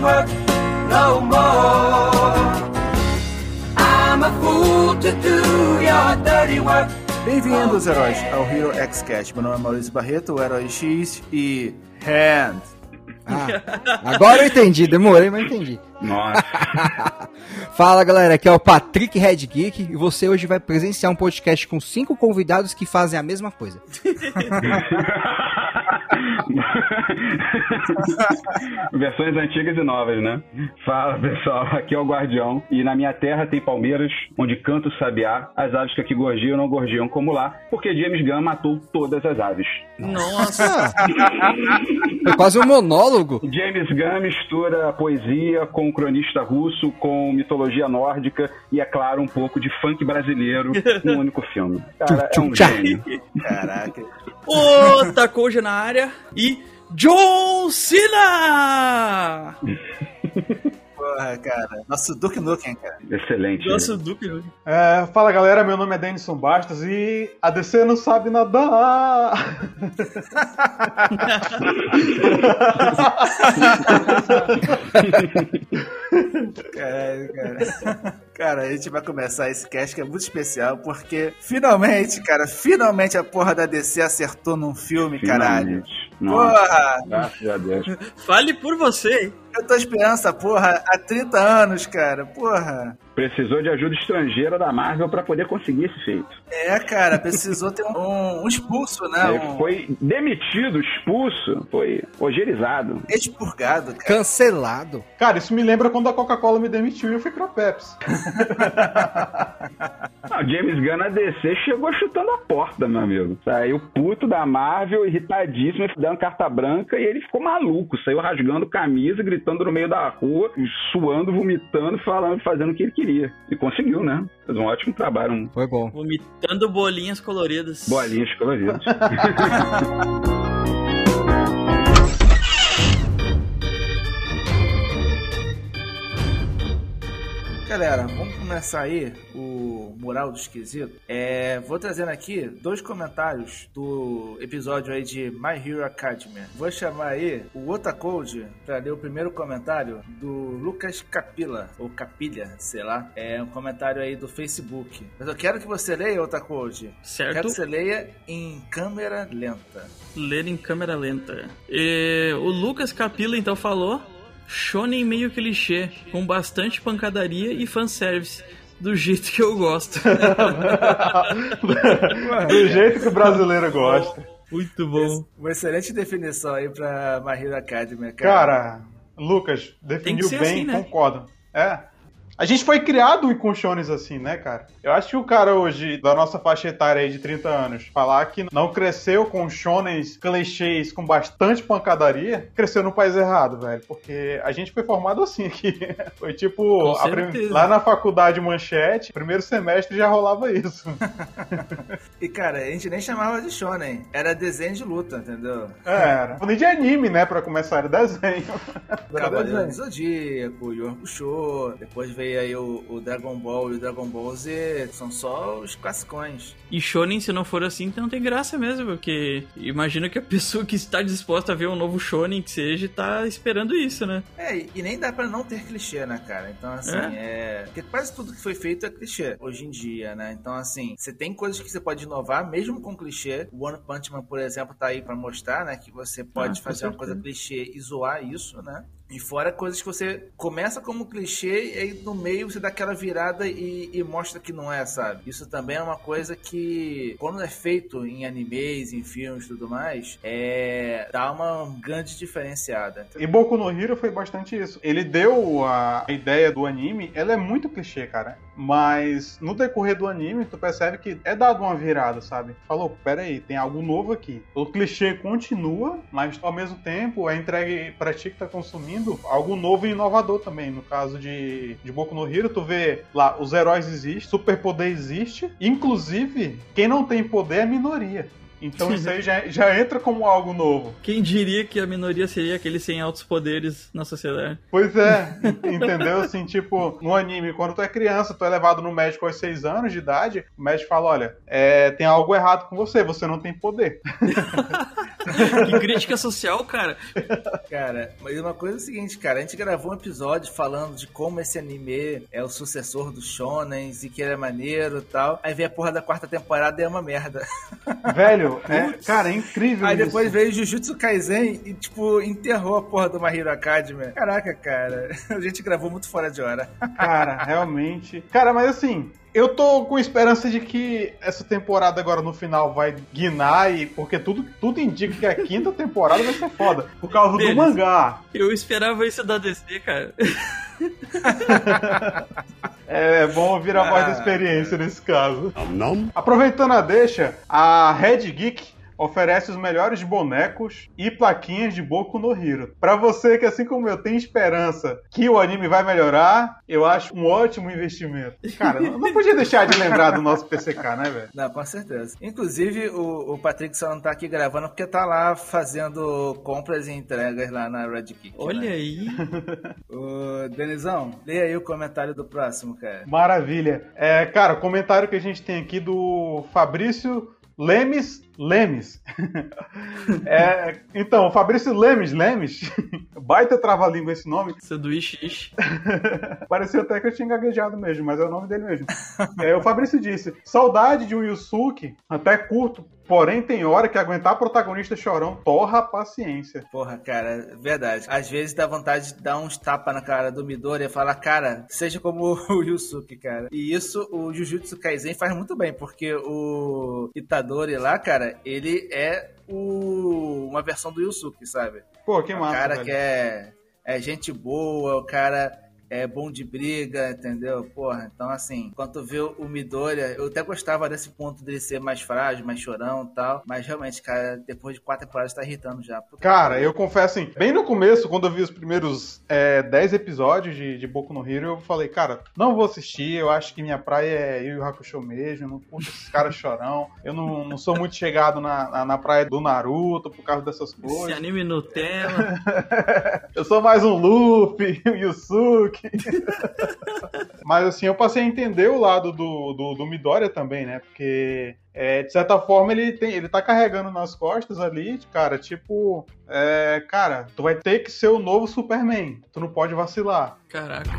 work no more. I'm a fool to do your dirty work. Bem-vindos, heróis, ao Hero X Cast. Meu nome é Maurício Barreto, o Herói X e Hand. Ah, agora eu entendi, demorei, mas entendi. Nossa. Fala galera, aqui é o Patrick Red Geek e você hoje vai presenciar um podcast com cinco convidados que fazem a mesma coisa. Versões antigas e novas, né? Fala pessoal, aqui é o Guardião e na minha terra tem palmeiras, onde canta o sabiá, as aves que aqui gorgiam não gorgiam como lá, porque James Gunn matou todas as aves. Nossa! Foi quase um monólogo. James Gunn mistura poesia com cronista russo, com mitologia nórdica e, é claro, um pouco de funk brasileiro num único filme. Cara, é um gênio. Caraca. Ô, Takoja na área e John Cena! Porra, cara. Nosso Duke Nukem, cara. Excelente. Nossa, Duque. né? É, fala galera, meu nome é Denison Bastos e a DC não sabe nadar. Caralho, cara. Cara, a gente vai começar esse cast que é muito especial, porque finalmente, cara, finalmente a porra da DC acertou num filme, caralho. Finalmente. Nossa, Porra! graças a Deus. Fale por você, hein? Eu tô esperando essa porra há 30 anos, cara. Porra. Precisou de ajuda estrangeira da Marvel pra poder conseguir esse feito. É, cara, precisou ter um, um expulso, né? Ele Um foi demitido, expulso, foi ogerizado. expurgado, cara. Cancelado. Cara, isso me lembra quando a Coca-Cola me demitiu e eu fui pra Pepsi. Não, James Gunn na DC chegou chutando a porta, meu amigo. Saiu puto da Marvel, irritadíssimo, dando carta branca e ele ficou maluco. Saiu rasgando camisa, gritando no meio da rua, suando, vomitando, falando, fazendo o que ele queria. E conseguiu, né? Fez um ótimo trabalho, um Foi bom. Vomitando bolinhas coloridas. bolinhas coloridas. Galera, vamos começar aí o Mural do Esquisito. É, vou trazendo aqui dois comentários do episódio aí de My Hero Academia. Vou chamar aí o Otacode para ler o primeiro comentário do Lucas Capila, ou Capilha, sei lá. É um comentário aí do Facebook. Mas eu quero que você leia, Otacode. Certo? Quero que você leia em câmera lenta. Ler em câmera lenta. E o Lucas Capila então falou: Shonen meio clichê, com bastante pancadaria e fanservice. Do jeito que eu gosto. Do jeito que o brasileiro gosta. Muito bom. Uma excelente definição aí pra My Hero Academia, cara. Cara, Lucas, definiu bem, assim, né? concordo. É. A gente foi criado com shones assim, né, cara? Eu acho que o cara hoje, da nossa faixa etária aí de 30 anos, falar que não cresceu com shonens clichês com bastante pancadaria, cresceu no país errado, velho. Porque a gente foi formado assim aqui. Foi tipo, prim- lá na faculdade Manchete, primeiro semestre já rolava isso. E cara, a gente nem chamava de shonen, era desenho de luta, entendeu? É, era. Nem de anime, né, pra começar, era desenho. Cavaleiro do. Zodíaco, Hakusho, depois veio aí o, o Dragon Ball e o Dragon Ball Z, são só os classicões. E Shonen, se não for assim, então não tem graça mesmo, porque imagino que a pessoa que está disposta a ver um novo Shonen que seja, tá esperando isso, né? É, e e nem dá pra não ter clichê, né, cara? Então, assim, é... Porque quase tudo que foi feito é clichê, hoje em dia, né? Então, assim, você tem coisas que você pode inovar, mesmo com clichê. O One Punch Man, por exemplo, tá aí pra mostrar, né? Que você pode Ah, fazer uma coisa clichê e zoar isso, né? E fora coisas que você começa como clichê e aí no meio você dá aquela virada e, e mostra que não é, sabe? Isso também é uma coisa que, quando é feito em animes, em filmes e tudo mais, é. dá uma grande diferenciada. E Boku no Hero foi bastante isso. Ele deu a ideia do anime, ela é muito clichê, cara. Mas no decorrer do anime, tu percebe que é dado uma virada, sabe? Falou, pera aí, tem algo novo aqui. O clichê continua, mas ao mesmo tempo é entregue pra ti que tá consumindo algo novo e inovador também. No caso de, de Boku no Hero, tu vê lá, os heróis existem, superpoder existe. Inclusive, quem não tem poder é minoria. Então isso aí já, já entra como algo novo. Quem diria que a minoria seria aquele sem altos poderes na sociedade? Pois é, entendeu? Assim, tipo, no anime, quando tu é criança, tu é levado no médico aos 6 anos de idade, o médico fala, olha, é, tem algo errado com você, você não tem poder. que crítica social, cara. Cara, mas uma coisa é o seguinte, cara, a gente gravou um episódio falando de como esse anime é o sucessor do Shonen e que ele é maneiro e tal. Aí vem a porra da quarta temporada e é uma merda. Velho, é, cara, é incrível Aí isso. depois veio Jujutsu Kaisen e, tipo, enterrou a porra do My Hero Academia. Caraca, cara, a gente gravou muito fora de hora. Cara, realmente. Cara, mas assim, eu tô com esperança de que essa temporada agora no final vai guinar e porque tudo, tudo indica que a quinta temporada vai ser foda por causa do Beleza. mangá. Eu esperava isso da DC, cara. É bom ouvir a voz da Ah. experiência nesse caso. Aproveitando a deixa, a Red Geek oferece os melhores bonecos e plaquinhas de Boku no Hero. Pra você que, assim como eu, tem esperança que o anime vai melhorar, eu acho um ótimo investimento. Cara, não, não podia deixar de lembrar do nosso PCK, né, velho? Não, com certeza. Inclusive, o, o Patrick só não tá aqui gravando porque tá lá fazendo compras e entregas lá na Red Kick. Olha né? aí. Ô, Denizão, leia aí o comentário do próximo, cara. Maravilha. É, cara, o comentário que a gente tem aqui do Fabrício Lemes Lemes. É, então, o Fabrício Lemes Lemes, baita trava-língua esse nome, Sanduíche. ixi. Parecia até que eu tinha gaguejado mesmo, mas é o nome dele mesmo. É, o Fabrício disse: saudade de um Yusuke, até curto, porém tem hora que aguentar protagonista chorão torra a paciência. Porra, cara, verdade. Às vezes dá vontade de dar uns tapas na cara do Midori e falar, cara, seja como o Yusuke, cara. E isso o Jujutsu Kaisen faz muito bem, porque o Itadori lá, cara, ele é o... uma versão do Yusuke, sabe? Pô, que o massa. cara velho. que é, é gente boa, o cara é bom de briga, entendeu? Porra, então assim, enquanto tu vê o Midori, eu até gostava desse ponto dele ser mais frágil, mais chorão e tal, mas realmente, cara, depois de quatro temporadas tá irritando já. Puta Cara, eu confesso assim, bem no começo, quando eu vi os primeiros é, 10 episódios de, de Boku no Hero, eu falei, cara, não vou assistir, eu acho que minha praia é Yu Yu Hakusho mesmo, eu não curto esses caras chorão, eu não, não sou muito chegado na, na, na praia do Naruto por causa dessas Esse coisas. anime Nutella. Eu sou mais um Luffy, um Yusuke. Mas assim, eu passei a entender o lado do, do, do Midoriya também, né? Porque, é, de certa forma, ele, tem, ele tá carregando nas costas ali, cara, tipo, é, cara, tu vai ter que ser o novo Superman. Tu não pode vacilar. Caraca.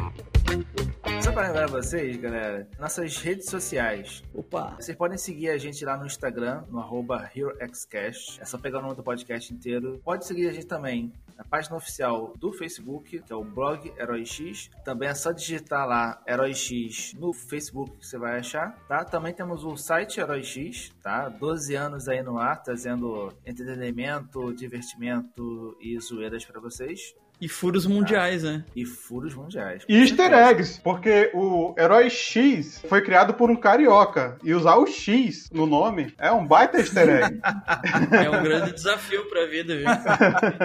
Só pra lembrar vocês, galera, nossas redes sociais. Opa. Vocês podem seguir a gente lá no Instagram, no arroba HeroXcast. É só pegar o nome do podcast inteiro. Pode seguir a gente também na página oficial do Facebook, que é o blog Herói X. Também é só digitar lá Herói X no Facebook que você vai achar, tá? Também temos o site Herói X, tá? 12 anos aí no ar, trazendo entretenimento, divertimento e zoeiras pra vocês. E furos mundiais, né? E furos mundiais. E easter eggs, porque o Herói X foi criado por um carioca. E usar o X no nome é um baita easter egg. É um grande desafio pra vida, viu?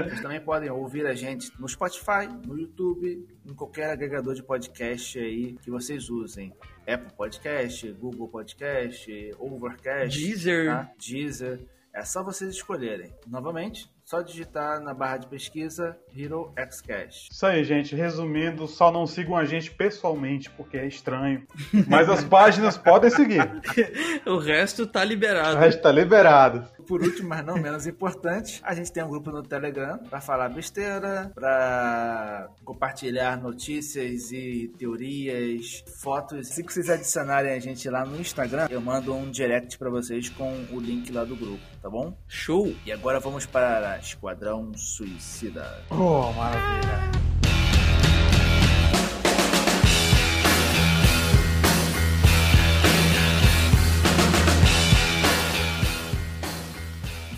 Vocês também podem ouvir a gente no Spotify, no YouTube, em qualquer agregador de podcast aí que vocês usem. Apple Podcast, Google Podcast, Overcast, Deezer. tá? Deezer. É só vocês escolherem. Novamente, só digitar na barra de pesquisa Hero Xcast. Isso aí, gente. Resumindo, só não sigam a gente pessoalmente, porque é estranho. Mas as páginas podem seguir. O resto tá O liberado. resto tá liberado. Por último, mas não menos importante, a gente tem um grupo no Telegram para falar besteira, para compartilhar notícias e teorias, fotos. Se vocês adicionarem a gente lá no Instagram, eu mando um direct para vocês com o link lá do grupo, tá bom? Show. E agora vamos para Esquadrão Suicida. Oh, maravilha.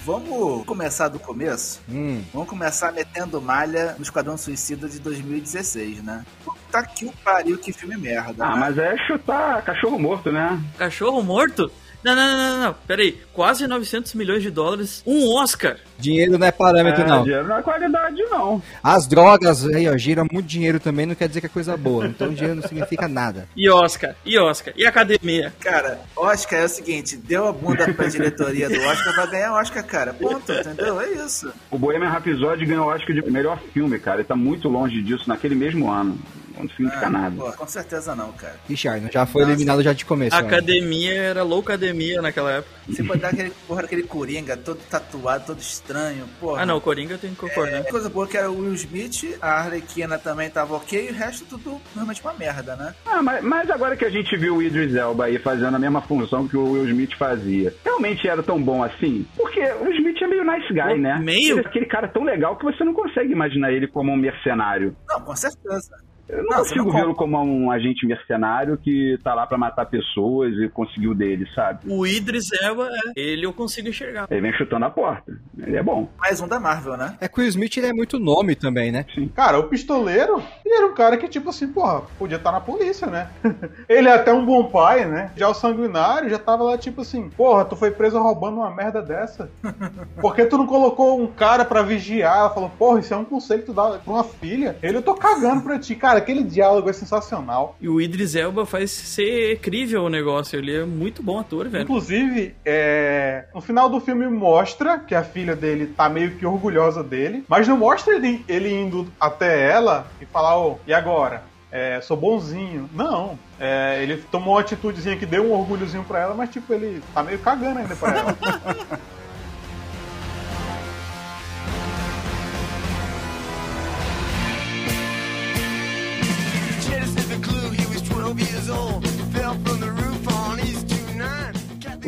Vamos começar do começo? Hum, Vamos começar metendo malha no Esquadrão Suicida de 2016, né? Puta que o pariu, que filme merda. Ah, né? mas é chutar cachorro morto, né? Cachorro morto? Não, não, não, não, não. Pera aí. Quase 900 milhões de dólares. Um Oscar. dinheiro não é parâmetro, É, não. dinheiro não é qualidade, não. As drogas aí, ó, giram muito dinheiro também, não quer dizer que é coisa boa. Então dinheiro não significa nada. E Oscar. E Oscar. E academia. Cara, Oscar é o seguinte, deu a bunda pra diretoria do Oscar, vai ganhar Oscar, cara. Ponto, entendeu? É isso. O Bohemian Rhapsody ganhou, que, de melhor filme, cara. Ele tá muito longe disso naquele mesmo ano. Não significa nada. Pô, com certeza não, cara. Richard, já foi Nossa. eliminado já de começo. A né? academia era loucademia naquela época. Você botar aquele, porra, aquele coringa todo tatuado, todo estranho, porra. Ah, não, o Coringa tem que concordar. A coisa boa é que era o Will Smith, a Arlequina também tava ok, e o resto tudo realmente uma merda, né? Ah, mas, mas agora que a gente viu o Idris Elba aí fazendo a mesma função que o Will Smith fazia, realmente era tão bom assim? Porque o Will Smith é meio nice guy, né? Meio? Ele é aquele cara tão legal que você não consegue imaginar ele como um mercenário. Não, com certeza. Eu não, Não, consigo vê-lo como um agente mercenário que tá lá pra matar pessoas e conseguiu dele, sabe? O Idris Elba, é, ele eu consigo enxergar. Ele vem chutando a porta. Ele é bom. Mais um da Marvel, né? É que o Smith ele é muito nome também, né? Cara, o pistoleiro, ele era um cara que, tipo assim, porra, podia estar na polícia, né? ele é até um bom pai, né? Já o sanguinário já tava lá, tipo assim, porra, tu foi preso roubando uma merda dessa. Por que tu não colocou um cara pra vigiar? Ela falou, porra, isso é um conselho que tu dá pra uma filha. Ele, eu tô cagando pra ti. Cara, aquele diálogo é sensacional. E o Idris Elba faz ser crível o negócio. Ele é muito bom ator, velho. Inclusive, é, no final do filme mostra que a filha dele tá meio que orgulhosa dele, mas não mostra ele, ele indo até ela e falar, ô, e agora? É, sou bonzinho. Não. É, ele tomou uma atitudezinha que deu um orgulhozinho pra ela, mas tipo, ele tá meio cagando ainda pra ela.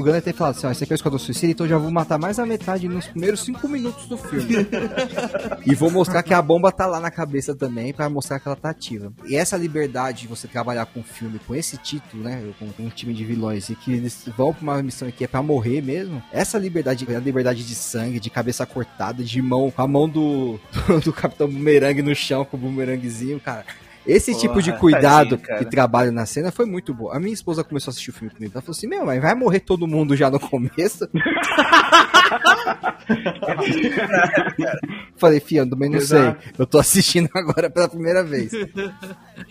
O Gunner tem falado assim, ó, esse aqui é o Esquadrão Suicida, então já vou matar mais a metade nos primeiros cinco minutos do filme. e vou mostrar que a bomba tá lá na cabeça também, pra mostrar que ela tá ativa. E essa liberdade de você trabalhar com um filme com esse título, né, com, um time de vilões, e que eles vão pra uma missão que é pra morrer mesmo, essa liberdade, a liberdade de sangue, de cabeça cortada, de mão, com a mão do, do, do Capitão Boomerang no chão, com o boomerangzinho, cara... Esse Porra, tipo de cuidado tadinho, que trabalho na cena foi muito bom. A minha esposa começou a assistir o filme comigo. Ela falou assim: Meu, mas vai morrer todo mundo já no começo? Falei, Fia, eu também não Exato. sei. Eu tô assistindo agora pela primeira vez.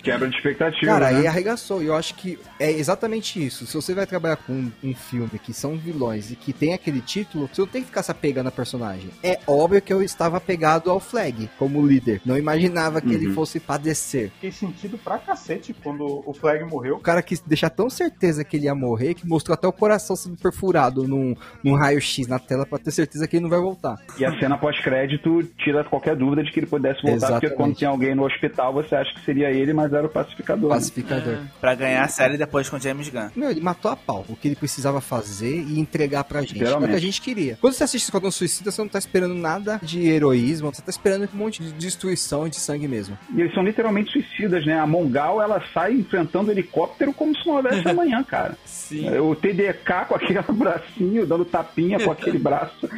Quebra de expectativa. Cara, né? aí arregaçou. E eu acho que é exatamente isso. Se você vai trabalhar com um, um filme que são vilões e que tem aquele título, você não tem que ficar se apegando a personagem. É óbvio que eu estava apegado ao Flag como líder. Não imaginava que ele Uhum. fosse padecer. Fiquei sentido pra cacete quando o Flag morreu. O cara quis deixar tão certeza que ele ia morrer que mostrou até o coração sendo perfurado num, num raio-x na tela pra ter certeza que ele não vai voltar. E a cena pós-crédito tira qualquer dúvida de que ele pudesse voltar, porque Exatamente. quando tem alguém no hospital, você acha que seria ele, mas era o pacificador. né? Pacificador. Pra ganhar a série depois com o James Gunn. Meu, ele matou a pau o que ele precisava fazer e entregar pra gente. É o que a gente queria. Quando você assiste Esquadrão Suicida, você não tá esperando nada de heroísmo, você tá esperando um monte de destruição e de sangue mesmo. E eles são literalmente suicidas, né? A Mongal, ela sai enfrentando o helicóptero como se não houvesse amanhã, cara. Sim. O TDK com aquele bracinho, dando tapinha com aquele braço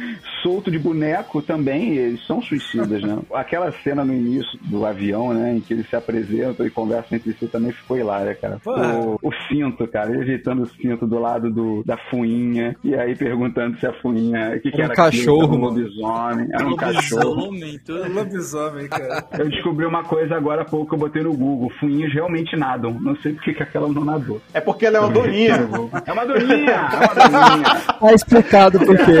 solto de boneco também, eles são suicidas, né? Aquela cena no início do avião, né, em que eles se apresentam e conversam entre si também ficou hilária, cara. O, o cinto, cara, ele ajeitando o cinto do lado do, da fuinha, e aí perguntando se a fuinha, o que, que Era um era cachorro, aquilo, era um lobisomem, era um cachorro. Lobisomem. Lobisomem, cara. Eu descobri uma coisa agora há pouco que eu botei no Google. Fuinhas realmente nadam. Não sei por que que aquela não nadou. É porque ela é uma doninha. É uma doninha! É uma doninha! Tá explicado por quê.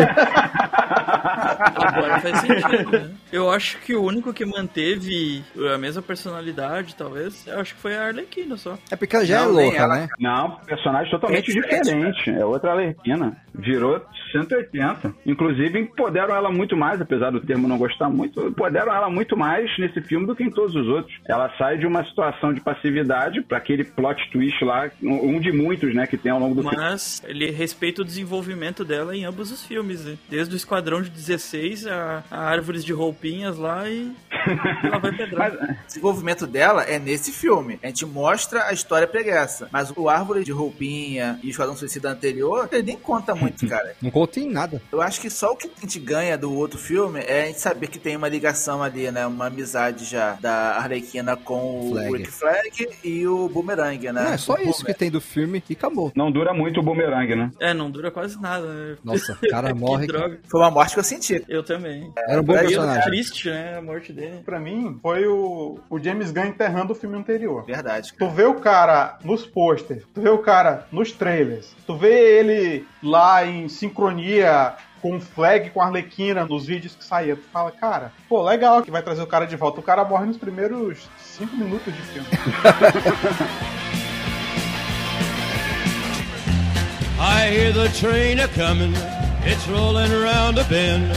Agora faz sentido, né? Eu acho que o único que manteve a mesma personalidade, talvez, eu acho que foi a Arlequina só. É porque ela já Não, é louca, ela, né? Não, personagem totalmente É diferente, diferente. É outra Alerquina. Virou 180. Inclusive, empoderam ela muito mais, apesar do termo não gostar muito, empoderam ela muito mais nesse filme do que em todos os outros. Ela sai de uma situação de passividade para aquele plot twist lá, um de muitos, né, que tem ao longo do filme. Mas ele respeita o desenvolvimento dela em ambos os filmes, né? Desde o Esquadrão de 16, a, a Árvores de Roupinhas lá e ela vai pedrar. Mas, O desenvolvimento dela é nesse filme. A gente mostra a história pregressa. Mas o Árvore de Roupinha e o Esquadrão Suicida anterior, ele nem conta muito, cara. Não conta em nada. Eu acho que só o que a gente ganha do outro filme é a gente saber que tem uma ligação ali, né? Uma amizade já da Arlequina com Flag. o Rick Flag e o Boomerang, né? Não, é só O isso que tem do filme e acabou. não dura muito o bumerangue, né? É, não dura quase nada, né? Nossa, o cara morre. que droga. Foi uma morte que eu senti. Eu também. Era um bom personagem. Triste, né? A morte dele. Pra mim, foi o, o James Gunn enterrando o filme anterior. Verdade. Tu vê o cara nos posters, tu vê o cara nos trailers, tu vê ele lá em sincronia com flag com a Arlequina nos vídeos que saía. Tu fala, cara, pô, legal que vai trazer o cara de volta. O cara morre nos primeiros cinco minutos de filme. I hear the train a comin', it's rollin' around a bend,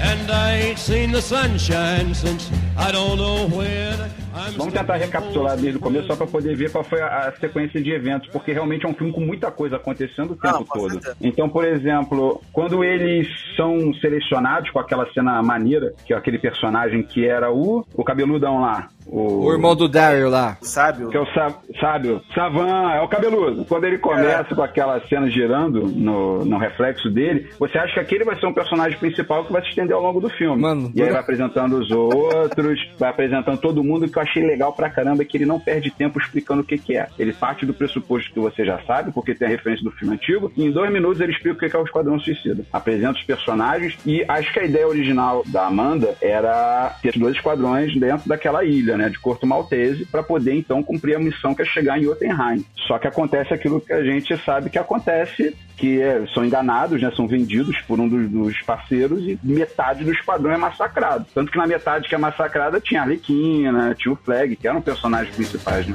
and I ain't seen the sunshine since I don't know when. Vamos tentar recapitular desde o começo só pra poder ver qual foi a, a sequência de eventos, porque realmente é um filme com muita coisa acontecendo o tempo com todo. certeza. Então, por exemplo, quando eles são selecionados com aquela cena maneira, que é aquele personagem que era o, o cabeludão lá, o, O irmão do Daryl lá. Sábio. que é o Sa- sábio, Savan, é o cabeludo. Quando ele começa com aquela cena girando no, no reflexo dele, você acha que aquele vai ser um personagem principal que vai se estender ao longo do filme. Mano, e aí vai apresentando os outros, vai apresentando todo mundo, que eu achei legal pra caramba que ele não perde tempo explicando o que, que é. Ele parte do pressuposto que você já sabe, porque tem a referência do filme antigo, e em dois minutos ele explica o que é o Esquadrão Suicida. Apresenta os personagens, e acho que a ideia original da Amanda era ter dois esquadrões dentro daquela ilha, né, de Corto Maltese, pra poder então cumprir a missão que é chegar em Jotunheim. Só que acontece aquilo que a gente sabe que acontece, que é, são enganados, né, são vendidos por um dos, dos parceiros e metade do esquadrão é massacrado. Tanto que na metade que é massacrada tinha a Arlequina, tinha o Flag, que eram personagens principais, né?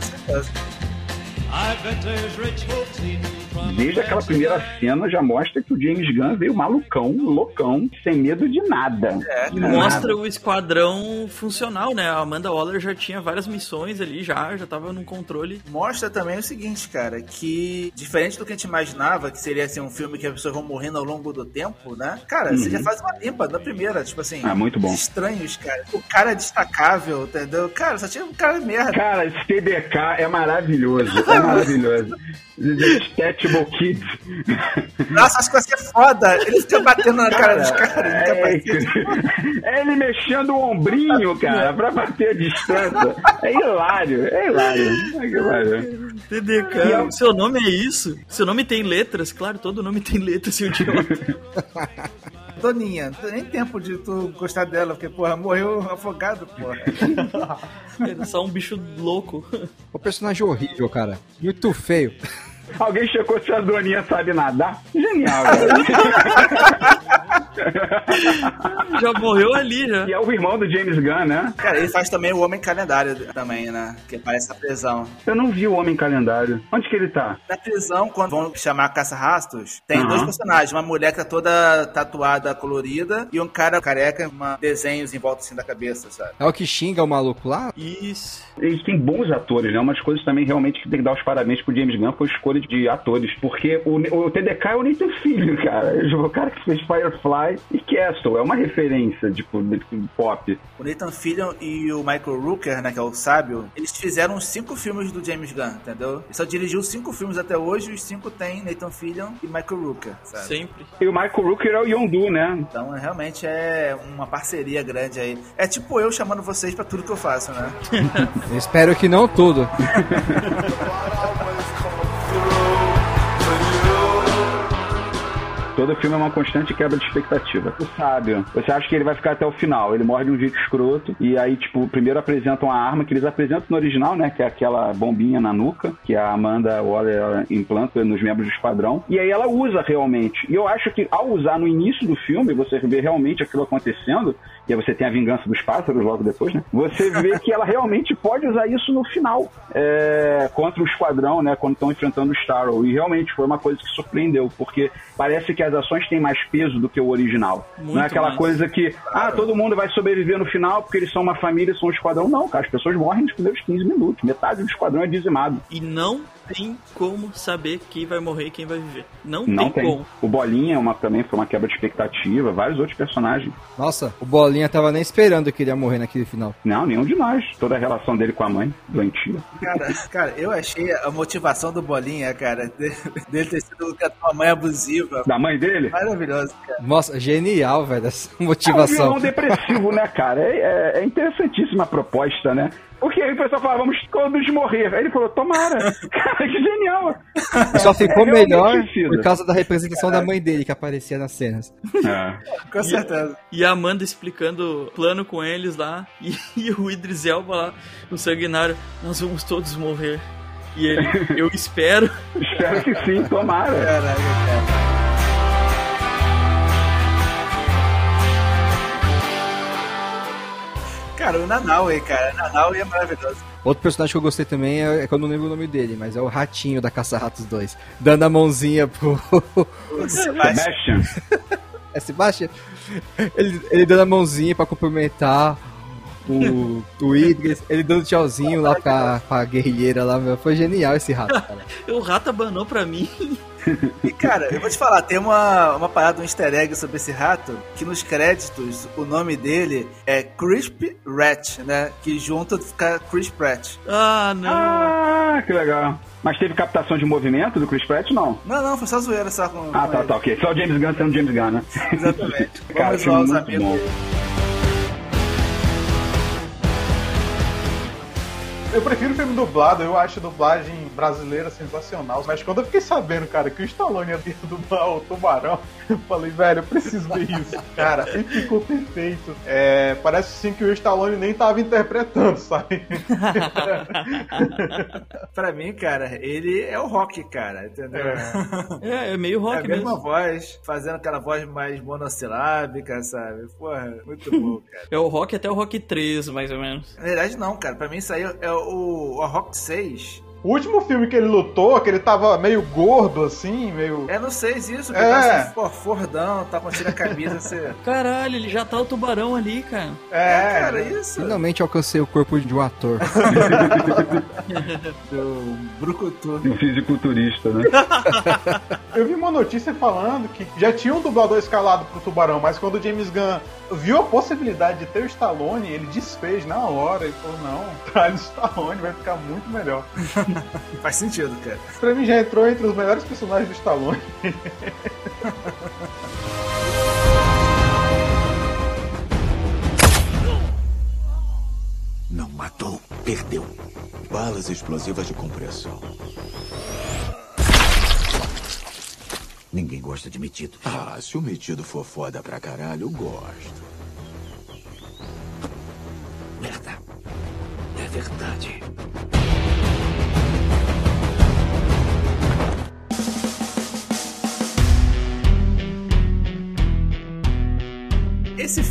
I bet there's rich folks eating Desde aquela primeira cena já mostra que o James Gunn veio malucão, loucão, sem medo de nada. É, De. Mostra nada. o esquadrão funcional, né? A Amanda Waller já tinha várias missões ali, já, já tava no controle. Mostra também o seguinte, cara, que diferente do que a gente imaginava, que seria assim, um filme que as pessoas vão morrendo ao longo do tempo, né? Cara, você já faz uma limpa na primeira, tipo assim. Ah, muito bom. Estranhos, cara. O cara é destacável, entendeu? Cara, só tinha um cara merda. Cara, esse TDK é maravilhoso, é maravilhoso. Kids. Nossa, acho que vai ser foda. Ele fica batendo na cara dos caras. é, fica batendo. é ele mexendo o ombrinho, cara, pra bater a distância. É hilário, é hilário. É. TDK, E eu- seu nome é isso? Seu nome tem letras? Claro, todo nome tem letras, seu idiota. Doninha, tem nem tempo de tu gostar dela, porque, porra, morreu afogado, porra. É só um bicho louco. O personagem horrível, cara. Muito feio. Alguém checou se a Doninha sabe nadar? Genial. Já morreu ali, já. E é o irmão do James Gunn, né? Cara, ele faz também o Homem Calendário também, né? Que parece a prisão. Eu não vi o Homem Calendário. Onde que ele tá? Na prisão, quando vão chamar caça-rastos, tem Aham. dois personagens. Uma mulher que tá toda tatuada, colorida, e um cara careca com uma- desenhos em volta assim da cabeça, sabe? É o que xinga o maluco lá? Isso. Eles têm bons atores, né? Umas coisas também realmente que tem que dar os parabéns pro James Gunn foi a escolha de atores. Porque o, o TDK é o Nathan Filho, cara. O cara que fez Firefly e Castle. É uma referência, tipo, de, de pop. O Nathan Fillion e o Michael Rooker, né, que é o sábio, eles fizeram os cinco filmes do James Gunn, entendeu? Ele só dirigiu cinco filmes até hoje, os cinco tem Nathan Fillion e Michael Rooker, sabe? Sempre. E o Michael Rooker é o Yondu, né? Então, realmente é uma parceria grande aí. É tipo eu chamando vocês pra tudo que eu faço, né? Espero que não tudo. Todo filme é uma constante quebra de expectativa. O sábio, você acha que ele vai ficar até o final. Ele morre de um jeito escroto. E aí, tipo, primeiro apresentam a arma que eles apresentam no original, né? Que é aquela bombinha na nuca, que a Amanda Waller implanta nos membros do esquadrão. E aí ela usa realmente. E eu acho que ao usar no início do filme, você vê realmente aquilo acontecendo. E aí você tem a vingança dos pássaros logo depois, né? Você vê que ela realmente pode usar isso no final. é, contra o esquadrão, né? Quando estão enfrentando o Starro. E realmente foi uma coisa que surpreendeu. Porque parece que as ações têm mais peso do que o original. não Muito é aquela mais. coisa que, ah, todo mundo vai sobreviver no final porque eles são uma família, são um esquadrão. Não, cara, as pessoas morrem nos primeiros 15 minutos. Metade do esquadrão é dizimado. E não tem como saber quem vai morrer e quem vai viver. Não, Não tem, tem. como. O Bolinha é uma, também foi uma quebra de expectativa. Vários outros personagens. Nossa, o Bolinha tava nem esperando que ele ia morrer naquele final. Não, nenhum de nós. Toda a relação dele com a mãe, doentia. Cara, cara, eu achei a motivação do Bolinha, cara, de- dele ter sido com a tua mãe abusiva. Da mãe dele? Maravilhoso, cara. Nossa, genial, velho, essa É um motivação. depressivo, né, cara? É, é- é interessantíssima a proposta, né? Porque aí o pessoal fala, vamos todos morrer. Aí ele falou, tomara. Cara, que genial. Só ficou É melhor por causa da representação da mãe dele que aparecia nas cenas. É. Com certeza. E a Amanda explicando o plano com eles lá. E, e o Idris Elba lá, o sanguinário. Nós vamos todos morrer. E ele, eu espero. Espero que sim, tomara. Caraca, cara. Cara, o Nanaue, cara. Nanaue é maravilhoso. Outro personagem que eu gostei também é, é que eu não lembro o nome dele, mas é o Ratinho da Caça-Ratos 2. Dando a mãozinha pro. O Sebastian. Sebastian. É Sebastian? Ele, ele dando a mãozinha pra cumprimentar o, o Idris, ele dando tchauzinho lá pra, pra guerrilheira lá, meu. Foi genial esse rato, cara. O rato abanou pra mim. E cara, eu vou te falar, tem uma, uma parada, um easter egg sobre esse rato, que nos créditos o nome dele é Crisp Rat, né? Que junto fica Chris Pratt. Ah, não. Ah, que legal. Mas teve captação de movimento do Chris Pratt, não? Não, não, foi só zoeira só com. Ah, tá, tá, ok. Só o James Gunn sendo James Gunn, né? Exatamente. Cara, Vamos filme zoar os muito amigos. bom. Eu prefiro filme dublado, eu acho dublagem brasileira sensacional. Mas quando eu fiquei sabendo, cara, que o Stallone ia dublar o tubarão, eu falei, velho, eu preciso ver isso. Cara, e ficou perfeito. É, parece sim que o Stallone nem tava interpretando, sabe? Pra mim, cara, ele é o rock, cara, entendeu? É, é meio É a rock mesma mesmo. voz, fazendo aquela voz mais monossilábica, sabe? Porra, muito bom, cara. É o rock até o rock 3, mais ou menos. Na verdade, não, cara. Pra mim, isso aí é o, o Rock 6. O último filme que ele lutou, que ele tava meio gordo, assim, meio. É no 6 isso, que É. tá assim, pô, fordão, tá com tira a camisa, você... Caralho, ele já tá o tubarão ali, cara. É, cara, isso. Finalmente alcancei o corpo de um ator. Do Brucutu. Um fisiculturista, né? Eu vi uma notícia falando que já tinha um dublador escalado pro Tubarão, mas quando o James Gunn viu a possibilidade de ter o Stallone, ele desfez na hora. Ele falou: não, traz o Stallone, vai ficar muito melhor. Faz sentido, cara. Pra mim já entrou entre os melhores personagens do Stallone. Não matou, perdeu. Balas explosivas de compressão. Ninguém gosta de metidos. Ah, se o metido for foda pra caralho, eu gosto. Merda. É verdade.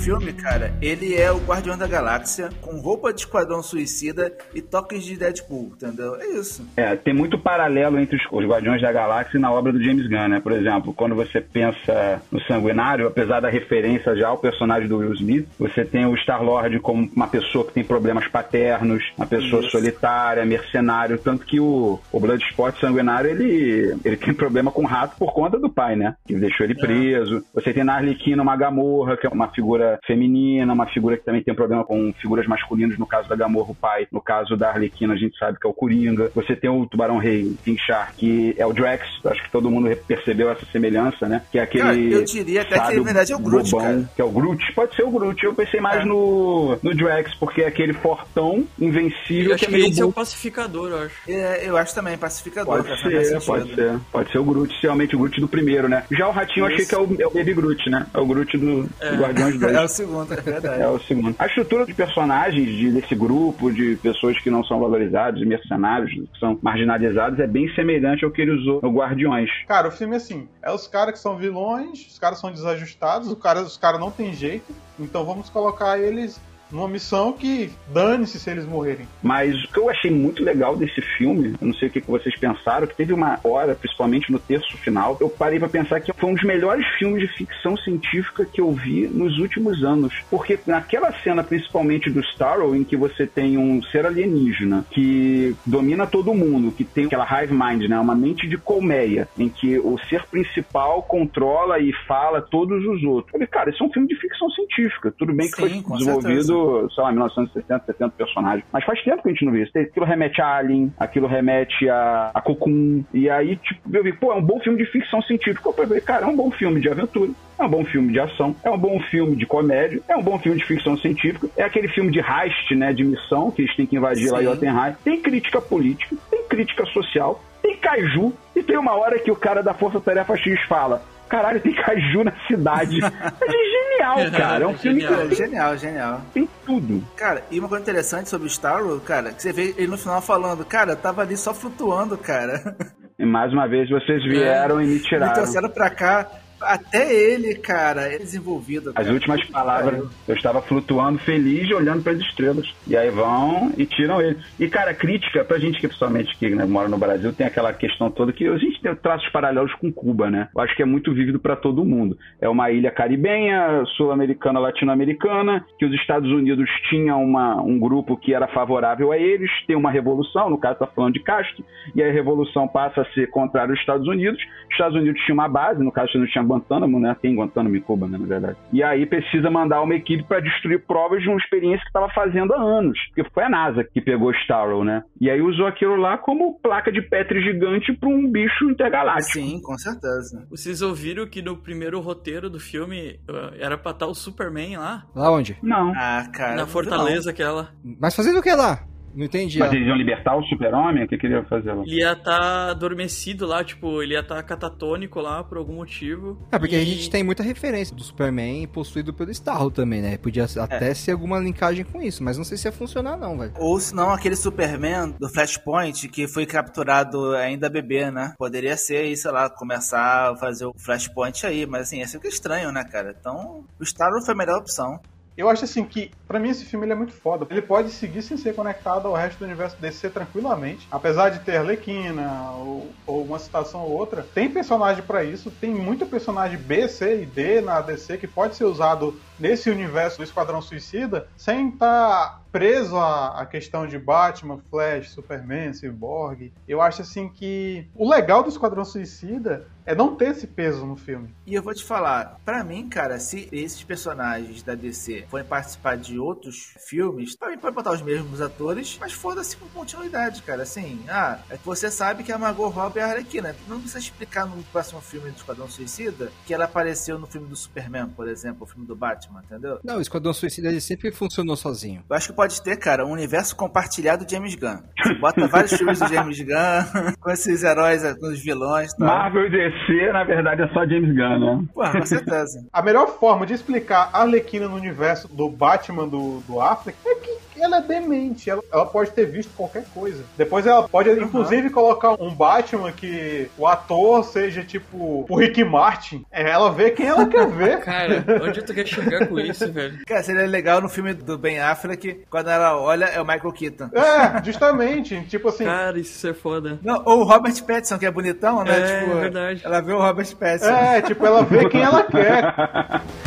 Filme, cara, ele é o Guardião da Galáxia com roupa de Esquadrão Suicida e toques de Deadpool, entendeu? É isso. É, tem muito paralelo entre os, os Guardiões da Galáxia e na obra do James Gunn, né? Por exemplo, quando você pensa no Sanguinário, apesar da referência já ao personagem do Will Smith, você tem o Star-Lord como uma pessoa que tem problemas paternos, uma pessoa Isso. solitária, mercenário, tanto que o, o Bloodsport Sanguinário, ele, ele tem problema com o rato por conta do pai, né? Que deixou ele preso. Você tem na Arlequina uma Gamorra, que é uma figura feminina, uma figura que também tem problema com figuras masculinas, no caso da Gamorra, o pai. No caso da Arlequina, a gente sabe que é o Coringa. Você tem o Tubarão Rei, King Shark, que é o Drax. Acho que todo mundo percebeu essa semelhança, né? Que é aquele. Cara, eu diria até que, sábio na verdade, é o Groot, bobão, cara. Que é o Groot. Pode ser o Groot. Eu pensei mais É. no, no Drax, porque é aquele fortão invencível Eu acho que é que meio esse é o pacificador, eu acho. É, eu acho também pacificador, Pode ser, sentido. pode ser. Pode ser o Groot, realmente o Groot do primeiro, né? Já o Ratinho eu achei Isso. que é o, é o Baby Groot, né? É o Groot do, do Guardiões 2. É o segundo, é verdade. É o segundo. A estrutura de personagens de- desse grupo, de pessoas que não são valorizadas, de mercenários, que são marginalizados, é bem semelhante ao que ele usou no Guardiões. Cara, o filme é assim: é os caras que são vilões, os caras são desajustados, os caras os cara não tem jeito, então vamos colocar eles numa missão que dane-se se eles morrerem. Mas o que eu achei muito legal desse filme, eu não sei o que que vocês pensaram, que teve uma hora, principalmente no terço final, eu parei pra pensar que foi um dos melhores filmes de ficção científica que eu vi nos últimos anos. Porque naquela cena, principalmente do Starro, em que você tem um ser alienígena que domina todo mundo, que tem aquela hive mind, né? Uma mente de colmeia, em que o ser principal controla e fala todos os outros. Eu falei, cara, isso é um filme de ficção científica. Tudo bem que Sim, foi desenvolvido sei lá, 1960, 70 personagens. Mas faz tempo que a gente não vê isso. Aquilo remete a Alien, aquilo remete a, a Cocoon. E aí, tipo, eu vi, pô, é um bom filme de ficção científica. Eu falei, cara, é um bom filme de aventura. É um bom filme de ação, é um bom filme de comédia, é um bom filme de ficção científica, é aquele filme de heist, né, de missão, que eles têm que invadir lá Sim. em Jotunheim. Tem crítica política, tem crítica social, tem caju, e tem uma hora que o cara da Força Tarefa X fala, caralho, tem caju na cidade. É genial, cara. É um filme Genial. É, que genial, genial. tem tudo. Cara, e uma coisa interessante sobre o Star Wars, cara, que você vê ele no final falando, cara, eu tava ali só flutuando, cara. E mais uma vez vocês vieram e me Me tiraram. trouxeram pra cá. Até ele, cara, é desenvolvido. As cara. últimas palavras, eu estava flutuando feliz olhando para as estrelas. E aí vão e tiram ele. E, cara, crítica pra gente que principalmente que né, mora no Brasil, tem aquela questão toda que a gente tem traços paralelos com Cuba, né? Eu acho que é muito vívido para todo mundo. É uma ilha caribenha, sul-americana, latino-americana, que os Estados Unidos tinham uma, um grupo que era favorável a eles, tem uma revolução, no caso tá falando de Castro, e a revolução passa a ser contrária aos Estados Unidos. Os Estados Unidos tinha uma base, no caso, Unidos tinha Guantánamo, né? Tem Guantánamo em Cuba, né, na verdade. E aí precisa mandar uma equipe para destruir provas de uma experiência que estava fazendo há anos. Porque foi a NASA que pegou Starrow, né? E aí usou aquilo lá como placa de Petri gigante para um bicho intergaláctico. Sim, com certeza. Vocês ouviram que no primeiro roteiro do filme uh, era pra estar o Superman lá? Lá onde? Não. Ah, cara. na fortaleza aquela. Mas fazendo o que lá? Não entendi. Mas eles iam libertar o super-homem? O que queria fazer lá? Ele ia estar adormecido lá, tipo, ele ia estar catatônico lá por algum motivo. É, porque E- a gente tem muita referência do Superman possuído pelo Starro também, né? Podia até ser alguma linkagem com isso, mas não sei se ia funcionar não, velho. Ou se não, aquele Superman do Flashpoint que foi capturado ainda bebê, né? Poderia ser aí, sei lá, começar a fazer o Flashpoint aí, mas assim, ia ser que estranho, né, cara? Então, o Star Wars foi a melhor opção. Eu acho assim que, pra mim, esse filme é muito foda. Ele pode seguir sem ser conectado ao resto do universo DC tranquilamente. Apesar de ter Arlequina ou, ou uma citação ou outra, tem personagem pra isso. Tem muito personagem B, C e D na DC que pode ser usado nesse universo do Esquadrão Suicida sem estar preso à, à questão de Batman, Flash, Superman, Cyborg. Eu acho assim que o legal do Esquadrão Suicida é não ter esse peso no filme. E eu vou te falar, pra mim, cara, se esses personagens da DC forem participar de outros filmes, também pode botar os mesmos atores, mas foda-se com continuidade, cara. Assim, ah, é que você sabe que a Margot Robbie é a Arlequina. Não precisa explicar no próximo filme do Esquadrão Suicida que ela apareceu no filme do Superman, por exemplo, o filme do Batman, entendeu? Não, o Esquadrão Suicida ele sempre funcionou sozinho. Eu acho que pode ter, cara, um universo compartilhado de James Gunn. Você bota vários filmes do James Gunn, com esses heróis, com os vilões tal. Marvel e DC, na verdade, é só James Gunn, né? Pô, com certeza. A melhor forma de explicar a Arlequina no universo do Batman do, do Affleck é que ela é demente. Ela, ela pode ter visto qualquer coisa. Depois ela pode, inclusive, colocar um Batman que o ator seja tipo o Rick Martin. É, ela vê quem ela quer ver. Cara, onde tu quer chegar com isso, velho? Cara, seria legal no filme do Ben Affleck, quando ela olha, é o Michael Keaton. É, justamente. Tipo assim. Cara, isso é foda. Não, ou o Robert Pattinson, que é bonitão, né? É, tipo, verdade. Ela vê o Robert Pattinson. É, tipo, ela vê quem ela quer.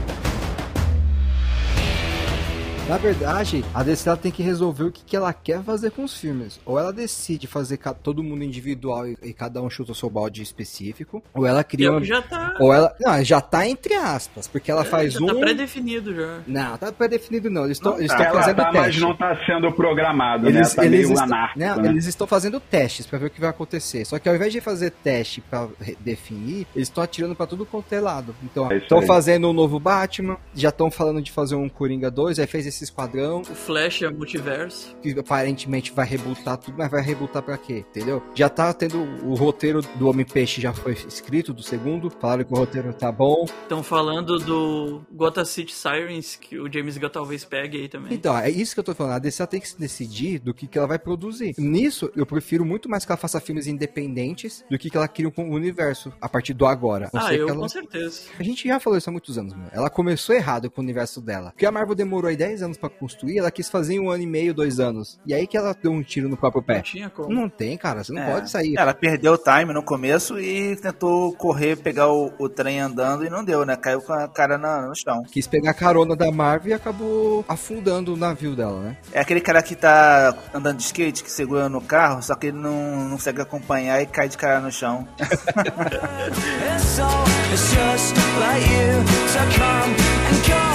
Na verdade, a DC ela tem que resolver o que, que ela quer fazer com os filmes. Ou ela decide fazer todo mundo individual e, e cada um chuta o seu balde específico, ou ela cria é uma... já tá. Ou ela... Não, já tá entre aspas, porque ela faz já um... tá pré-definido já. Não, tá pré-definido não. Eles estão tá. fazendo tá, mas teste. não tá sendo programado, Eles, né? Tá eles, meio estão, né? eles estão fazendo testes pra ver o que vai acontecer. Só que ao invés de fazer teste pra re- definir, eles estão atirando pra tudo quanto é lado. Então, É estão aí. fazendo um novo Batman, já estão falando de fazer um Coringa 2, aí fez esse esquadrão, O Flash é multiverso. que aparentemente vai rebootar tudo, mas vai rebootar pra quê? Entendeu? Já tá tendo o roteiro do Homem-Peixe já foi escrito, do segundo, falaram que o roteiro tá bom. Estão falando do Gotham City Sirens, que o James Gunn talvez pegue aí também. Então, é isso que eu tô falando. A DC tem que se decidir do que, que ela vai produzir. Nisso, eu prefiro muito mais que ela faça filmes independentes do que que ela crie um universo a partir do agora. Não ah, eu ela- com certeza. A gente já falou isso há muitos anos, meu. Ela começou errado com o universo dela. Porque a Marvel demorou aí 10 anos pra construir, ela quis fazer um ano e meio, dois anos. E aí que ela deu um tiro no próprio Não pé. tinha como. Não tem, cara. Você não É. pode sair. Ela perdeu o time no começo e tentou correr, pegar o, o trem andando e não deu, né? Caiu com a cara na- no chão. Quis pegar a carona da Marvel e acabou afundando o navio dela, né? É aquele cara que tá andando de skate, que segura no carro, só que ele não, não consegue acompanhar e cai de cara no chão. So it's just like you. So come and go.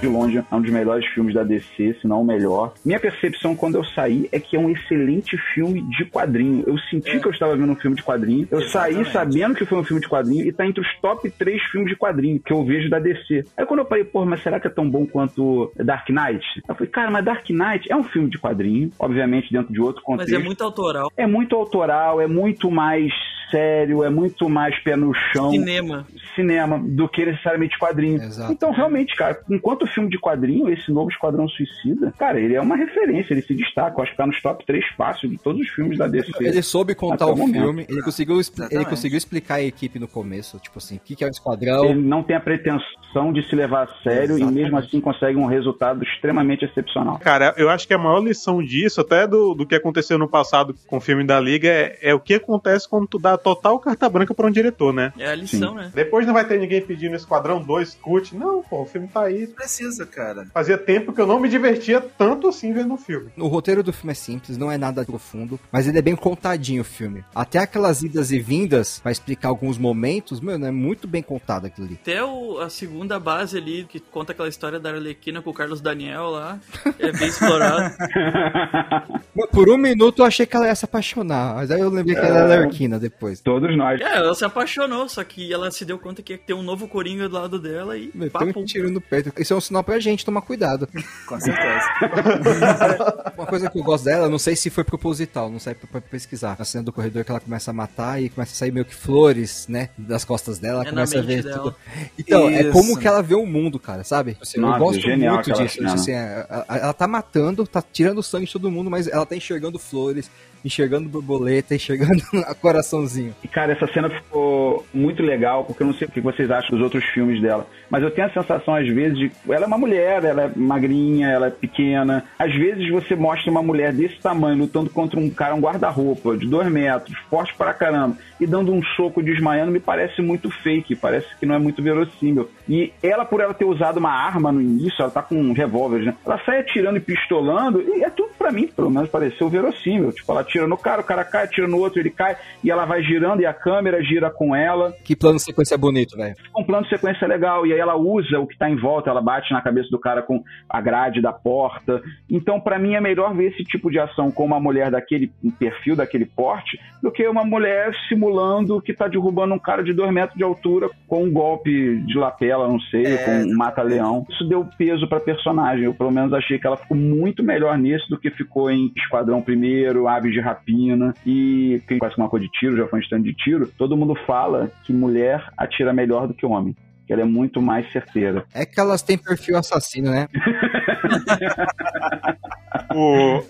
De longe é um dos melhores filmes da DC, se não o melhor. Minha percepção quando eu saí é que é um excelente filme de quadrinho. Eu senti que eu estava vendo um filme de quadrinho. Eu saí Exatamente. sabendo que foi um filme de quadrinho e tá entre os top 3 filmes de quadrinho que eu vejo da DC. Aí quando eu falei, pô, mas será que é tão bom quanto Dark Knight? Eu falei, cara, mas Dark Knight é um filme de quadrinho, obviamente dentro de outro Mas contexto. é muito autoral. É muito autoral, é muito mais sério, é muito mais pé no chão. Cinema. cinema do que necessariamente quadrinho. Exato. Então, realmente, cara, enquanto filme de quadrinho, esse novo Esquadrão Suicida, cara, ele é uma referência, ele se destaca. Eu acho que tá nos top 3 fácil de todos os filmes da DC. Ele soube contar o filme, ele conseguiu, ele conseguiu explicar a equipe no começo, tipo assim, o que, que é o esquadrão. Ele não tem a pretensão de se levar a sério e mesmo assim consegue um resultado extremamente excepcional. Cara, eu acho que a maior lição disso, até do, do que aconteceu no passado com o filme da Liga, é, é o que acontece quando tu dá total carta branca pra um diretor, né? É a lição, né? Depois não vai ter ninguém pedindo Esquadrão 2, cut. Não, pô, o filme tá aí. Precisa, cara. Fazia tempo que eu não me divertia tanto assim vendo o filme. O roteiro do filme é simples, não é nada profundo, mas ele é bem contadinho o filme. Até aquelas idas e vindas pra explicar alguns momentos, mano, é muito bem contado aquilo ali. Até o- a segunda base ali, que conta aquela história da Arlequina com o Carlos Daniel lá, é bem explorado. Por um minuto eu achei que ela ia se apaixonar, mas aí eu lembrei que ela era Arlequina depois. Todos nós. É, ela se apaixonou, só que ela se deu conta que ia ter um novo Coringa do lado dela e Meteu papo. um tiro no peito. Isso é um sinal pra gente tomar cuidado. Com certeza. Uma coisa que eu gosto dela, não sei se foi proposital, não sei pra, pesquisar. Na cena do corredor que ela começa a matar e começa a sair meio que flores, né? Das costas dela, É na começa a ver dela. tudo. Então, é Isso. como que ela vê o mundo, cara, sabe? Assim, Nossa, eu gosto genial muito disso. assim, é, ela, ela tá matando, tá tirando o sangue de todo mundo, mas ela tá enxergando flores, enxergando borboleta, enxergando a coraçãozinho. E, cara, essa cena ficou muito legal, porque eu não sei o que vocês acham dos outros filmes dela, mas eu tenho a sensação, às vezes, de. Ela é uma mulher, ela é magrinha, ela é pequena. Às vezes você mostra uma mulher desse tamanho lutando contra um cara, um guarda-roupa de dois metros, forte pra caramba, e dando um soco desmaiando, me parece muito fake, parece que não é muito verossímil. E ela, por ela ter usado uma arma no início, ela tá com um revólver, né? Ela sai atirando e pistolando, e é tudo pra mim, pelo menos, pareceu verossímil. Tipo, ela atira no cara, o cara cai, atira no outro, ele cai, e ela vai girando e a câmera gira com ela. Que plano de sequência bonito, velho. Um plano de sequência legal, e aí ela usa o que tá em volta, ela bate na cabeça do cara com a grade da porta. Então, pra mim, é melhor ver esse tipo de ação com uma mulher daquele perfil, daquele porte, do que uma mulher simulando que tá derrubando um cara de dois metros de altura com um golpe de lapela, não sei, É, com um mata-leão. Isso deu peso pra personagem. Eu, pelo menos, achei que ela ficou muito melhor nisso do que ficou em Esquadrão Primeiro, Aves de Rapina e quem quase uma coisa de tiro, já foi um stand de tiro. Todo mundo fala que mulher atira melhor do que homem. Que ela é muito mais certeira. É que elas têm perfil assassino, né? O,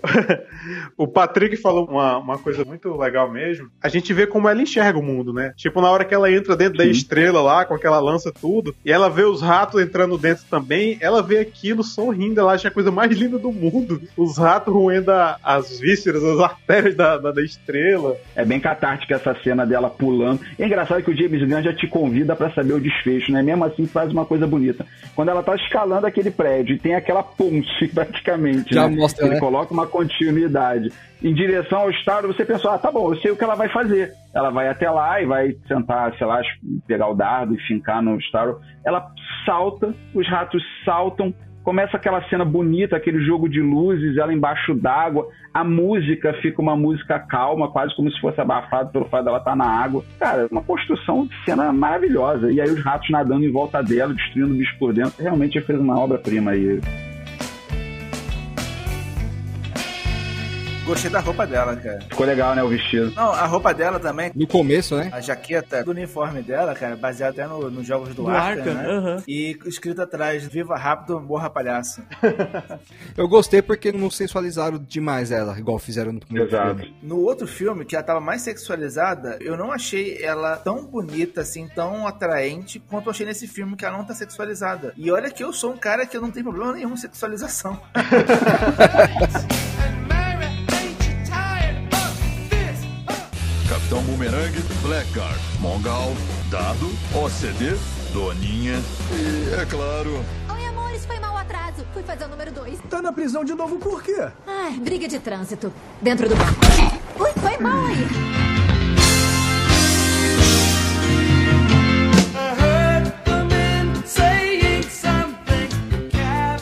o Patrick falou uma, uma coisa muito legal mesmo. A gente vê como ela enxerga o mundo, né? Tipo, na hora que ela entra dentro da estrela lá, com aquela lança tudo, e ela vê os ratos entrando dentro também, ela vê aquilo sorrindo, ela acha a coisa mais linda do mundo. Os ratos roendo a- as vísceras, as artérias da, da, da estrela. É bem catártica essa cena dela pulando. E é engraçado que o James Gunn já te convida pra saber o desfecho, né? Mesmo assim faz uma coisa bonita. Quando ela tá escalando aquele prédio e tem aquela ponte praticamente, Já né? mostra, Ele né? coloca uma continuidade em direção ao Star, você pensou, ah, tá bom, eu sei o que ela vai fazer. Ela vai até lá e vai tentar, sei lá, pegar o dardo e fincar no Star. Ela salta, os ratos saltam, começa aquela cena bonita, aquele jogo de luzes, ela embaixo d'água, a música fica uma música calma, quase como se fosse abafado pelo fato dela estar na água. Cara, uma construção de cena maravilhosa. E aí os ratos nadando em volta dela, destruindo o bicho por dentro. Realmente fez uma obra-prima aí. Gostei da roupa dela, cara. Ficou legal, né, o vestido. Não, a roupa dela também, No começo, né? a jaqueta do uniforme dela, cara, baseada até no- nos jogos do, Do Arca, Arca, né? aham. E escrito atrás, viva rápido, morra palhaço. Eu gostei porque não sensualizaram demais ela, igual fizeram no primeiro Exato. filme. No outro filme, que ela tava mais sexualizada, eu não achei ela tão bonita, assim, tão atraente, quanto eu achei nesse filme que ela não tá sexualizada. E olha que eu sou um cara que eu não tenho problema nenhum com sexualização. Capitão Boomerang, Blackguard, Mongal, Dado, OCD, Doninha e, é claro, Oi, amores, foi mal atraso. Fui fazer o número 2. Tá na prisão de novo por quê? Ai, briga de trânsito. Dentro do banco. Ui, foi mal aí.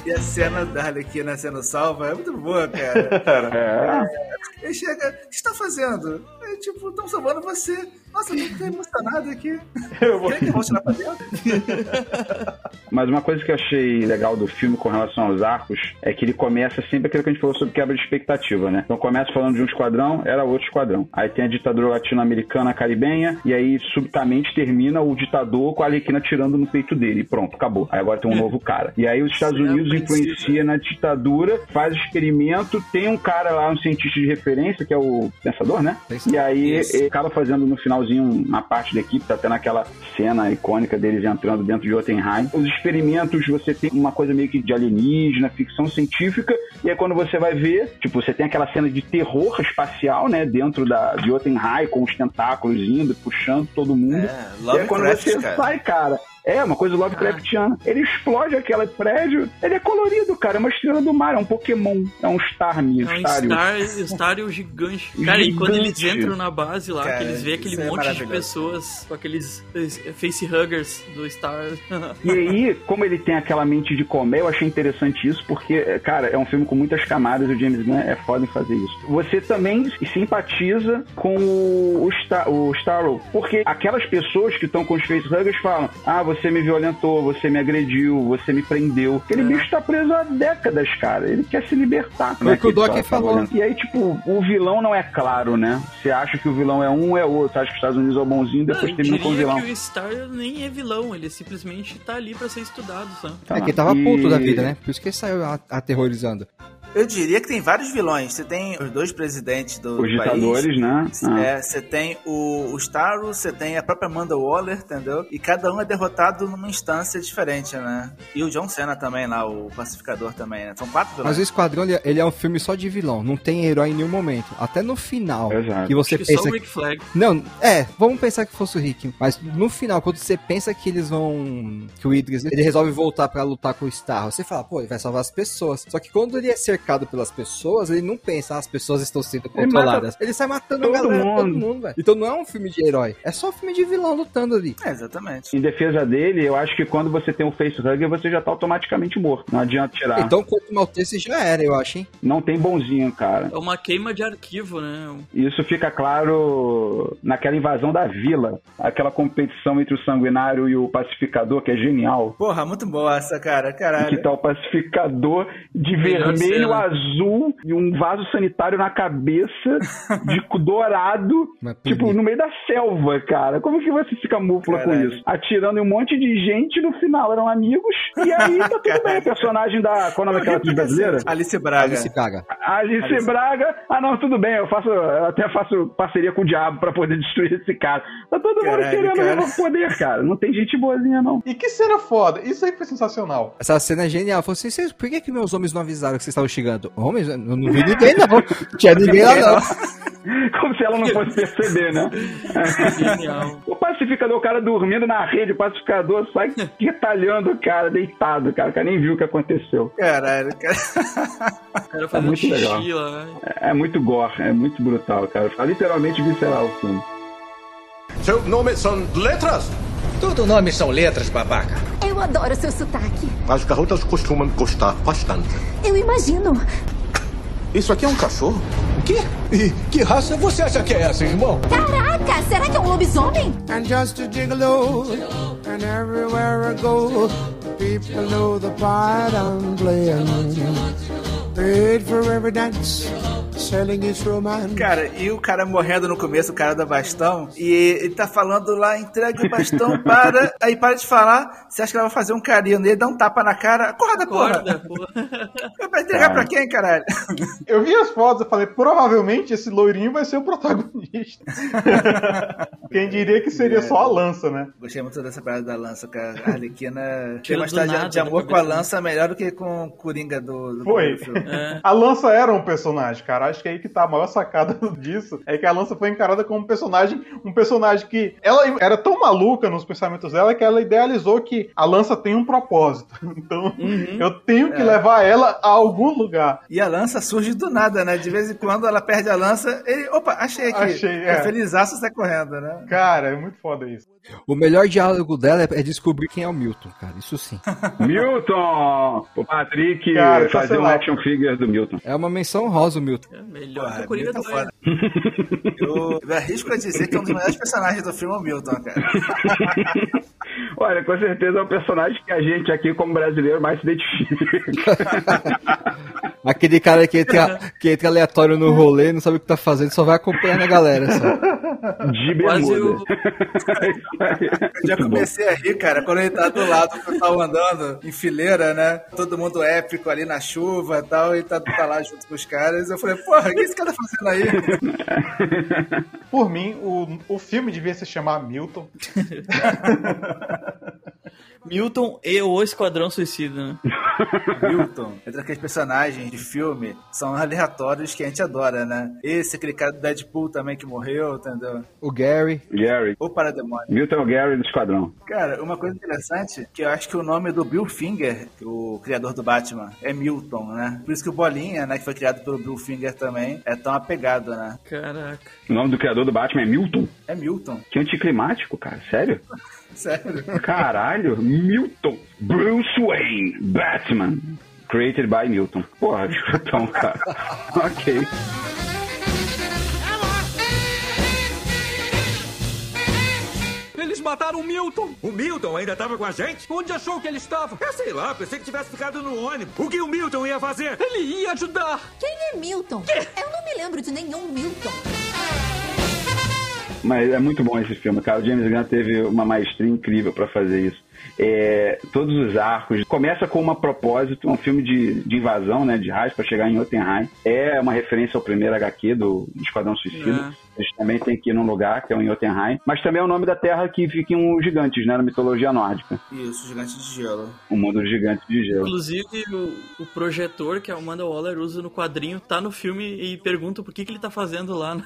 E a cena da Arlequina sendo salva é muito boa, cara. É. Ele chega, o que você tá fazendo? É tipo, estão salvando você. Nossa, eu tô emocionado aqui. Eu vou- Quer que eu vou tirar pra dentro? Mas uma coisa que eu achei legal do filme com relação aos arcos é que ele começa sempre aquilo que a gente falou sobre quebra de expectativa, né? Então começa falando de um esquadrão, era outro esquadrão. Aí tem a ditadura latino-americana caribenha, e aí subitamente termina o ditador com a Arlequina atirando no peito dele. E pronto, acabou. Aí agora tem um novo cara. E aí os Estados Isso é Unidos influencia na ditadura, faz experimento, tem um cara lá, um cientista de referência, que é o Pensador, né? E aí acaba fazendo no finalzinho uma parte da equipe, tá até naquela cena icônica deles entrando dentro de Jotunheim. Os experimentos, você tem uma coisa meio que de alienígena, ficção científica, e aí quando você vai ver, tipo, você tem aquela cena de terror espacial, né, dentro da de Jotunheim, com os tentáculos indo, puxando todo mundo. É, e aí quando você cara. sai, cara, é uma coisa Lovecraftiana. Ele explode aquele prédio, ele é colorido, cara, é uma estrela do mar, é um Pokémon, é um Starmie, É um Stario. Star, Stario gigante. Cara, e quando eles Gigante. entram na base lá, Cara, que eles veem aquele é monte de maravilhoso. pessoas com aqueles facehuggers do Star. E aí, como ele tem aquela mente de comer, eu achei interessante isso, porque, cara, é um filme com muitas camadas e o James Gunn é foda em fazer isso. Você também simpatiza com o, o, Star, o Starro, porque aquelas pessoas que estão com os facehuggers falam: ah, você me violentou, você me agrediu, você me prendeu. Aquele bicho tá preso há décadas, cara. Ele quer se libertar. Foi o que o Doc tá- tá falou. violento. E aí, tipo, o vilão não é claro, né? Você acha que o vilão é um ou é outro. Você acha que os Estados Unidos é o bonzinho, depois eu termina com o vilão. que o Star nem é vilão, ele simplesmente tá ali pra ser estudado, sabe? Tá É lá. que ele tava E- puto da vida, né? Por isso que ele saiu aterrorizando. Eu diria que tem vários vilões. Você tem os dois presidentes do, Os do país. ditadores, né? Ah. É, você tem o, o Starro, você tem a própria Amanda Waller, entendeu? E cada um é derrotado numa instância diferente, né? E o John Cena também lá, o pacificador também, né? São quatro vilões. Mas o Esquadrão, ele, ele é um filme só de vilão. Não tem herói em nenhum momento. Até no final. Exato. Que você Acho que só pensa o Rick Flag. Não, é, vamos pensar que fosse o Rick. Mas no final, quando você pensa que eles vão. Que o Idris ele resolve voltar pra lutar com o Star, você fala, pô, ele vai salvar as pessoas. Só que quando ele é cercado pelas pessoas, ele não pensa, ah, as pessoas estão sendo Ele controladas. Ele, sai matando a todo galera, todo mundo. mundo, velho. Então não é um filme de herói, é só um filme de vilão lutando ali. É, exatamente. Em defesa dele, eu acho que quando você tem o facehugger, você já tá automaticamente morto. Não adianta tirar. Então, contra o Maltese já era, eu acho, hein? Não tem bonzinho, cara. É uma queima de arquivo, né? Isso fica claro naquela invasão da vila. Aquela competição entre o sanguinário e o pacificador, que é genial. Porra, muito boa essa, cara. Que Caralho. tá o pacificador de vermelho, cena. azul e um vaso sanitário na cabeça, de dourado, tipo, no meio da selva, cara. Como que você se camufla com Caralho. isso? Atirando em um monte de gente, no final eram amigos, e aí tá tudo bem. A personagem da. Qual é o nome daquela atriz brasileira? Alice Braga. Alice Braga. Alice, Alice. Braga. Ah, não, tudo bem, eu faço, eu até faço parceria com o diabo pra poder destruir esse cara. Tá todo mundo Caralho, querendo cara. o mesmo poder, cara. Não tem gente boazinha, não. E que cena foda. Isso aí foi sensacional. Essa cena é genial. Falei assim, "Vocês- por que, que meus homens não avisaram que vocês estavam chegando? Homens? Eu não vi ninguém, não. Tinha ninguém lá, não. Como se ela não fosse perceber, né? Genial. O pacificador, o cara dormindo na rede, o pacificador sai retalhando o cara, deitado, cara. O cara nem viu o que aconteceu. Caralho, cara. O cara fazendo muito xixi legal. lá. É muito gore, é muito brutal, cara. Tá literalmente visceral o filme. Seu nome são letras? Todo nome são letras, babaca. Eu adoro seu sotaque. As garotas costumam gostar bastante. Eu imagino. Isso aqui é um cachorro? O quê? E que raça você acha que é essa, irmão? Caraca, será que é um lobisomem? I'm just a gigolo, and everywhere I go, people know the part I'm playing. Paid for every dance, selling his romance. Cara, e o cara morrendo no começo, o cara da bastão, e ele tá falando lá, entrega o bastão para. Aí para de falar, você acha que ela vai fazer um carinho nele, dá um tapa na cara, acorda, porra! Acorda, porra. Vai entregar pra quem, caralho? Eu vi as fotos e falei, provavelmente esse loirinho vai ser o protagonista. Quem diria que seria só a lança, né? Gostei muito dessa parada da lança, cara. A Arlequina tem uma história de- amor com a lança melhor do que com o Coringa do, do Foi. filme. É. A lança era um personagem, cara. Acho que é aí que tá a maior sacada disso. É que a lança foi encarada como um personagem, um personagem que ela era tão maluca nos pensamentos dela que ela idealizou que a lança tem um propósito. Então, eu tenho que É. levar ela a algum lugar. E a lança surge do nada, né? De vez em quando ela perde a lança, ele. Opa, achei aqui. Achei, é. é. Felizaço sai correndo, né? Cara, é muito foda isso. O melhor diálogo dela é descobrir quem é o Milton, cara. Isso sim. Milton! O Patrick Cara, fazer um action figure do Milton. É uma menção rosa o Milton. melhor Porra, que o Coringa Milton 2. foda. Eu, eu arrisco a dizer que é um dos melhores personagens do filme é o Milton, cara. Olha, com certeza é o personagem que a gente aqui, como brasileiro, mais se identifica. Aquele cara que entra, que entra aleatório no rolê, não sabe o que tá fazendo, só vai acompanhando a galera. Só. De Quase bermuda. Eu já comecei a rir, cara, quando ele tá do lado do pessoal andando em fileira, né? Todo mundo épico ali na chuva e tal, e tá, tá lá junto com os caras. Eu falei, porra, o que esse cara tá fazendo aí? Por mim, o, o filme devia se chamar Milton. Milton e o Esquadrão Suicida, né? Milton, entre aqueles personagens de filme, são aleatórios que a gente adora, né? Esse, aquele cara do Deadpool também que morreu, entendeu? O Gary. Gary. Ou Parademônio. Milton Gary do Esquadrão. Cara, uma coisa interessante, que eu acho que o nome do Bill Finger, o criador do Batman, é Milton, né? Por isso que o Bolinha, né, que foi criado pelo Bill Finger também, é tão apegado, né? Caraca. O nome do criador do Batman é Milton. É Milton, Que anticlimático, cara. Sério? sério. Caralho. Milton. Bruce Wayne. Batman. Created by Milton. Porra, escutão, cara. ok. Eles mataram o Milton. O Milton ainda tava com a gente? Onde achou que ele estava? Eu sei lá, pensei que tivesse ficado no ônibus. O que o Milton ia fazer? Ele ia ajudar. Quem é Milton? Eu não me lembro de nenhum Milton. Mas é muito bom esse filme, cara. O James Gunn teve uma maestria incrível pra fazer isso. É, todos os arcos. Começa com uma propósito, um filme de, de invasão, né? De raios pra chegar em Jotunheim. É uma referência ao primeiro HQ do Esquadrão Suicida. Eles também têm que ir num lugar, que é o Jotunheim. Mas também é o nome da terra que ficam os gigantes, né? Na mitologia nórdica. Isso, gigante de gelo. O mundo dos gigantes de gelo. Inclusive, o, o projetor que a Amanda Waller usa no quadrinho tá no filme e pergunta por que, que ele tá fazendo lá.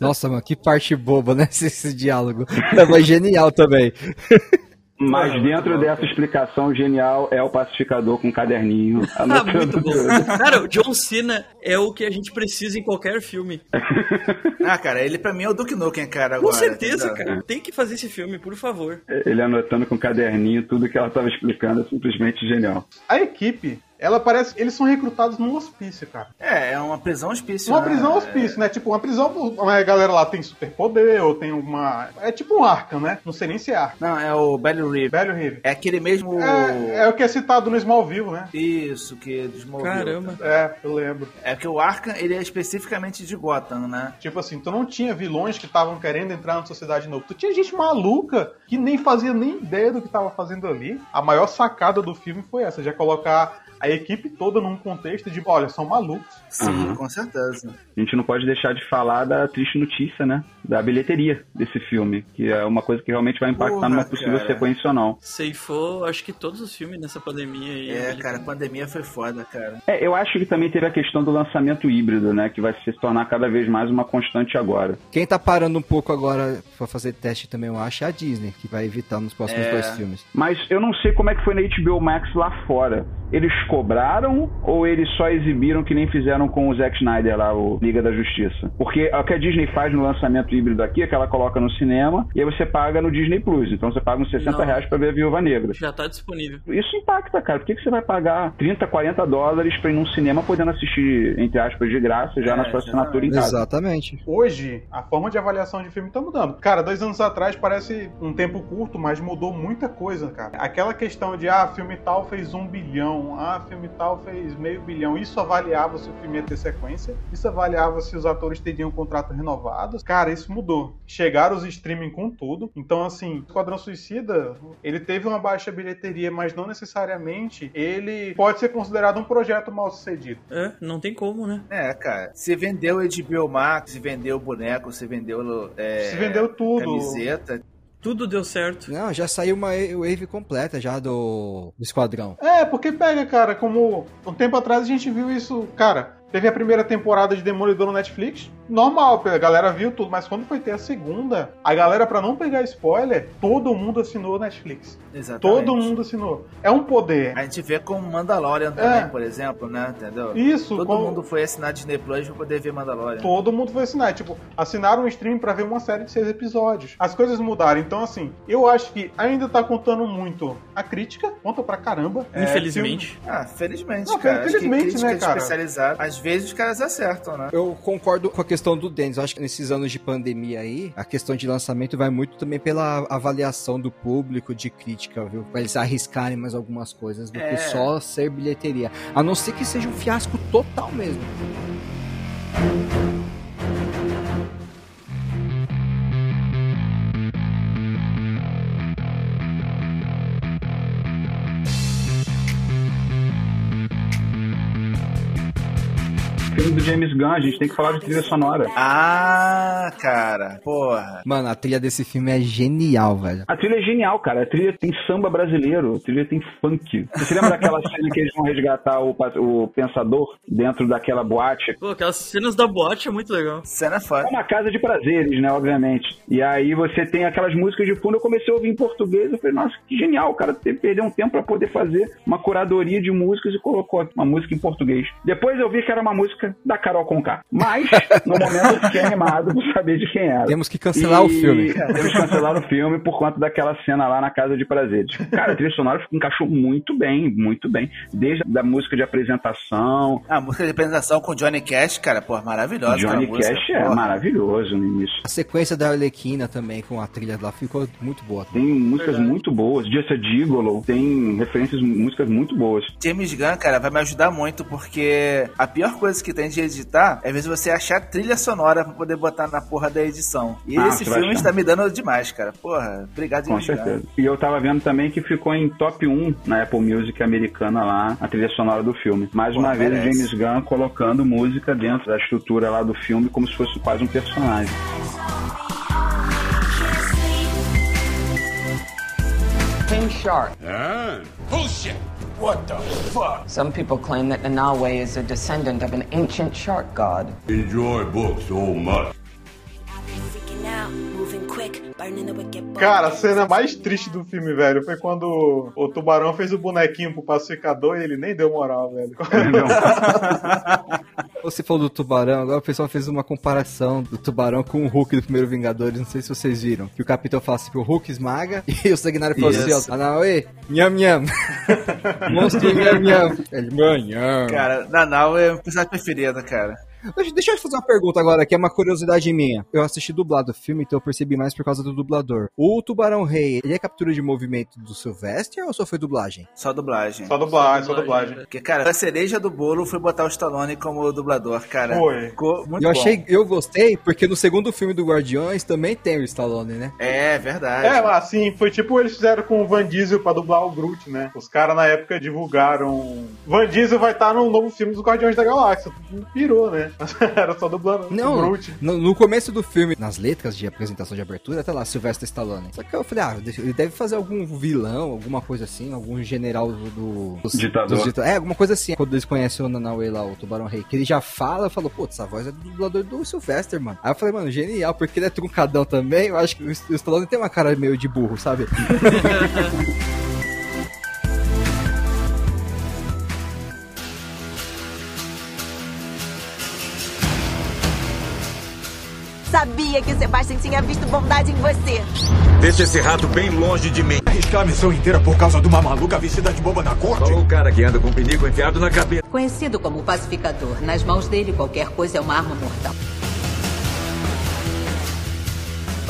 Nossa, mano, que parte boba, né? Esse, esse diálogo. Mas genial também. Mas dentro dessa explicação genial é o pacificador com um caderninho. Ah, muito bom. Cara, o John Cena é o que a gente precisa em qualquer filme. Ah, cara, ele pra mim é o Duke Nukem, cara, Com agora. certeza, entendeu? cara. Tem que fazer esse filme, por favor. Ele anotando com um caderninho tudo que ela estava explicando, é simplesmente genial. A equipe, ela parece. Eles são recrutados num hospício, cara. É, é uma prisão hospício. Uma né? prisão hospício, né? Tipo, uma prisão. A galera lá tem superpoder, ou tem uma. É tipo um arca, né? Não sei nem se é arca. Não, é o Belly Reeve. Velho Rive. É aquele mesmo. É, é o que é citado no Smallville, né? Isso, que desmoveu. Caramba. É, eu lembro. É que o Arkham, ele é especificamente de Gotham, né? Tipo assim, tu não tinha vilões que estavam querendo entrar na sociedade nova. Tu tinha gente maluca que nem fazia nem ideia do que tava fazendo ali. A maior sacada do filme foi essa, já colocar a equipe toda num contexto de, olha, são malucos. Sim, Aham. com certeza. A gente não pode deixar de falar da triste notícia, né? Da bilheteria desse filme, que é uma coisa que realmente vai impactar Porra, numa possível cara. sequência ou não. Ceifou, acho que todos os filmes nessa pandemia aí. É, cara, a pandemia foi foda, cara. É, eu acho que também teve a questão do lançamento híbrido, né? Que vai se tornar cada vez mais uma constante agora. Quem tá parando um pouco agora pra fazer teste também, eu acho, é a Disney, que vai evitar nos próximos É. dois filmes. Mas eu não sei como é que foi na HBO Max lá fora. Eles cobraram ou eles só exibiram que nem fizeram com o Zack Snyder lá, o Liga da Justiça? Porque o que a Disney faz no lançamento híbrido aqui é que ela coloca no cinema e aí você paga no Disney Plus. Então você paga uns 60 Não. reais pra ver a Viúva Negra. Já tá disponível. Isso impacta, cara. Por que, que você vai pagar 30, 40 dólares pra ir num cinema podendo assistir, entre aspas, de graça já É, na sua assinatura em casa? Exatamente. Hoje, a forma de avaliação de filme tá mudando. Cara, dois anos atrás parece um tempo curto, mas mudou muita coisa, cara. Aquela questão de, ah, filme tal fez um bilhão, ah, filme tal fez meio bilhão. Isso avaliava se o filme ia ter sequência, isso avaliava se os atores teriam contrato renovado. Cara, isso mudou. Chegaram os streaming com tudo. Então, assim, Esquadrão Suicida, ele teve uma baixa bilheteria, mas não necessariamente ele pode ser considerado um projeto mal sucedido. É, não tem como, né? É, cara. Você vendeu HBO Max, você vendeu boneco, você vendeu. É, Se vendeu tudo. Camiseta. Tudo deu certo. Não, já saiu uma wave completa já do, do Esquadrão. É, porque pega, cara, como um tempo atrás a gente viu isso, cara. Teve a primeira temporada de Demolidor no Netflix, normal, a galera viu tudo, mas quando foi ter a segunda, a galera, pra não pegar spoiler, todo mundo assinou Netflix. Exatamente. Todo mundo assinou. É um poder. A gente vê com Mandalorian também, É. por exemplo, né? Entendeu? Isso, Todo como- mundo foi assinar Disney Plus pra poder ver Mandalorian. Todo mundo foi assinar. Tipo, assinaram um stream pra ver uma série de seis episódios. As coisas mudaram. Então, assim, eu acho que ainda tá contando muito a crítica, conta pra caramba. É, Infelizmente. Ah, felizmente, Não, cara. Acho que felizmente, crítica né, cara? especializada, às vezes os caras acertam, né? Eu concordo com a questão do Denis. Eu acho que nesses anos de pandemia aí, a questão de lançamento vai muito também pela avaliação do público, de crítica, viu? Pra eles arriscarem mais algumas coisas do É. que só ser bilheteria. A não ser que seja um fiasco total mesmo. James Gunn, a gente tem que falar de trilha sonora. Ah, cara. Porra. Mano, a trilha desse filme é genial, velho. A trilha é genial, cara. A trilha tem samba brasileiro, a trilha tem funk. Você lembra daquela cena que eles vão resgatar o, o pensador dentro daquela boate? Pô, aquelas cenas da boate é muito legal. Cena É foda. uma casa de prazeres, né, obviamente. E aí você tem aquelas músicas de fundo, eu comecei a ouvir em português, eu falei, nossa, que genial, o cara perder um tempo pra poder fazer uma curadoria de músicas e colocou uma música em português. Depois eu vi que era uma música da Carol Conká. Mas, no momento eu fiquei animado por saber de quem era. Temos que cancelar o filme. Temos que cancelar o filme por conta daquela cena lá na Casa de Prazeres. Cara, a trilha sonora encaixou muito bem, muito bem. Desde a música de apresentação, A música de apresentação com Johnny Cash, cara, pô, maravilhosa. Johnny Cash é porra. maravilhoso no início. A sequência da Arlequina também, com a trilha lá, ficou muito boa. Tem músicas muito boas. Just a Gigolo tem referências, músicas muito boas. James Gunn, cara, vai me ajudar muito, porque a pior coisa que tem de editar é às vezes você achar trilha sonora pra poder botar na porra da edição. E Ah, esse filme está me dando demais, cara. Porra, obrigado, Com certeza. E eu tava vendo também que ficou em top 1 na Apple Music americana lá, a trilha sonora do filme. Mais Pô, uma vez o merece. James Gunn colocando música dentro da estrutura lá do filme como se fosse quase um personagem. King Shark. Ah, bullshit. What the fuck? Some people claim that Nanawe is a descendant of an ancient shark god. Enjoy books so much. Cara, a cena mais triste do filme, velho, foi quando o tubarão fez o bonequinho pro pacificador e ele nem deu moral, velho. Você falou do tubarão, agora o pessoal fez uma comparação do tubarão com o Hulk do primeiro Vingadores, não sei se vocês viram. Que o capitão fala assim que o Hulk esmaga e o Sagnário falou Isso. assim, ó, Anaue, nham nham. Monstro nham nham. Ele, nham. Cara, Nanau é o personagem preferido, cara. Deixa, deixa eu fazer uma pergunta agora, que é uma curiosidade minha. Eu assisti dublado o filme, então eu percebi mais por causa do dublador. O Tubarão Rei, ele é captura de movimento do Sylvester ou só foi dublagem? Só dublagem. Só dublagem, só dublagem. Porque, cara, a cereja do bolo foi botar o Stallone como dublador, cara. Foi. Ficou muito eu bom. achei, eu gostei, porque no segundo filme do Guardiões também tem o Stallone, né? É, verdade. É, mas assim, foi tipo eles fizeram com o Van Diesel pra dublar o Groot, né? Os caras na época divulgaram. Van Diesel vai estar no novo filme dos Guardiões da Galáxia. Pirou, né? Era só dublando o Não, no, no começo do filme, nas letras de apresentação de abertura, tá lá, Sylvester Stallone. Só que eu falei, ah, ele deve fazer algum vilão, alguma coisa assim, algum general do... do dos, Ditador. dos É, alguma coisa assim. Quando eles conhecem o Nanaue lá, o Tubarão Rei, que ele já fala, eu falo, putz, essa voz é do dublador do Sylvester, mano. Aí eu falei, mano, genial, porque ele é truncadão também, eu acho que o, o Stallone tem uma cara meio de burro, sabe? Sabia que o Sebastian tinha visto bondade em você. Deixa esse rato bem longe de mim. Arriscar a missão inteira por causa de uma maluca vestida de boba na corte? Falou o cara que anda com o pinico enfiado na cabeça. Conhecido como pacificador, nas mãos dele qualquer coisa é uma arma mortal.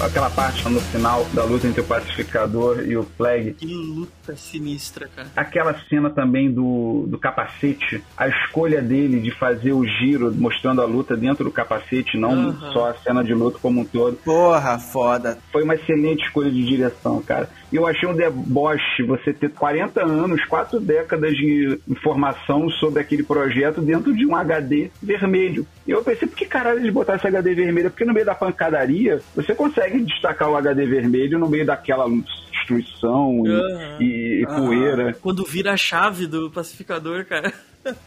Aquela parte no final da luta entre o pacificador e o Flag. Que luta sinistra, cara. Aquela cena também do, do capacete, a escolha dele de fazer o giro mostrando a luta dentro do capacete, não Aham. só a cena de luta como um todo. Porra, foda. Foi uma excelente escolha de direção, cara. E eu achei um deboche você ter 40 anos, quatro décadas de informação sobre aquele projeto dentro de um HD vermelho. E eu pensei, por que caralho eles botaram esse HD vermelho? Porque no meio da pancadaria, você consegue destacar o HD vermelho no meio daquela destruição e, Aham. e- e poeira. Quando vira a chave do pacificador, cara.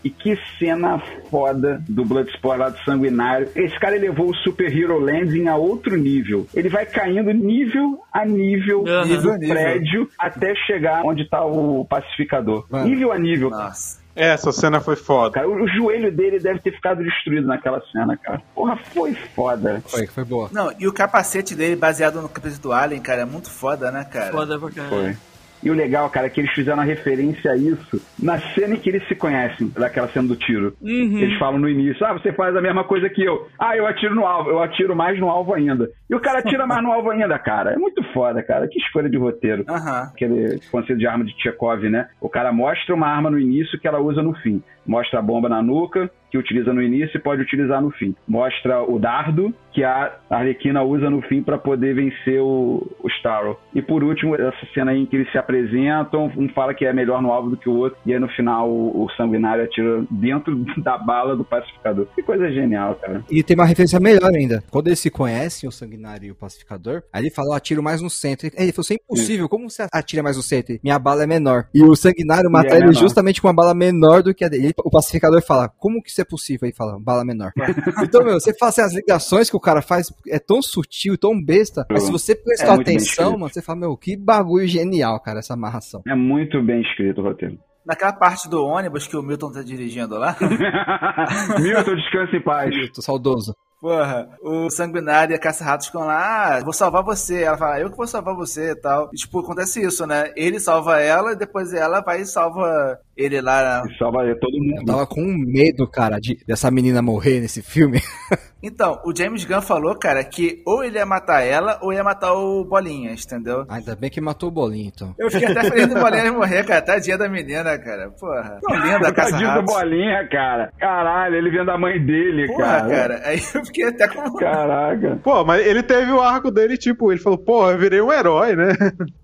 E que cena foda do Bloodsport lá do Sanguinário. Esse cara elevou o Super Hero Landing a outro nível. Ele vai caindo nível a nível Aham. do nível. prédio até chegar onde tá o pacificador. Mano. Nível a nível. Nossa. Essa cena foi foda. Cara, o, o joelho dele deve ter ficado destruído naquela cena, cara. Porra, foi foda. Foi, foi boa. Não, e o capacete dele, baseado no capacete do Alien, cara, é muito foda, né, cara? Foda pra caralho. Foi. E o legal, cara, é que eles fizeram a referência a isso na cena em que eles se conhecem, daquela cena do tiro. Uhum. Eles falam no início, ah, você faz a mesma coisa que eu. Ah, eu atiro no alvo, eu atiro mais no alvo ainda. E o cara atira mais no alvo ainda, cara. É muito foda, cara. Que escolha de roteiro. Aham. Aquele conceito de arma de Chekhov, né? O cara mostra uma arma no início que ela usa no fim. Mostra a bomba na nuca, que utiliza no início e pode utilizar no fim. Mostra o dardo, que a Arlequina usa no fim para poder vencer o, o Starro. E por último, essa cena aí em que eles se apresentam, um fala que é melhor no alvo do que o outro, e aí no final o, o sanguinário atira dentro da bala do pacificador. Que coisa genial, cara. E tem uma referência melhor ainda. Quando eles se conhecem, o Sanguinário e o Pacificador, aí ele fala, atiro mais no centro. Ele falou, isso é impossível, como você atira mais no centro? Minha bala é menor. E o Sanguinário mata é ele justamente com uma bala menor do que a dele. O Pacificador fala, como que isso é possível? Ele fala, bala menor. então, meu, você fala assim, as ligações que o cara faz é tão sutil, tão besta, mas se você prestar É atenção, mano, você fala, meu, que bagulho genial, cara, essa amarração. É muito bem escrito o roteiro. Naquela parte do ônibus que o Milton tá dirigindo lá. Milton, descanse em paz. Tô saudoso. Porra, o Sanguinário e a Caça-Ratos ficam lá, ah, vou salvar você. Ela fala, eu que vou salvar você e tal. E, tipo, acontece isso, né? Ele salva ela, e depois ela vai e salva ele lá. E salva todo Eu mundo. tava com medo, cara, de, dessa menina morrer nesse filme. Então, o James Gunn falou, cara, que ou ele ia matar ela ou ia matar o Bolinhas, entendeu? Ainda bem que matou o bolinho, então. Eu fiquei até feliz do Bolinhas morrer, cara. Tadinha da menina, cara. Porra. Tão linda a Tadinho do bolinha, cara. Caralho, ele vendo a mãe dele, Porra, cara. cara. Aí eu fiquei até com... Caraca. Pô, mas ele teve o arco dele, tipo, ele falou, pô, eu virei um herói, né?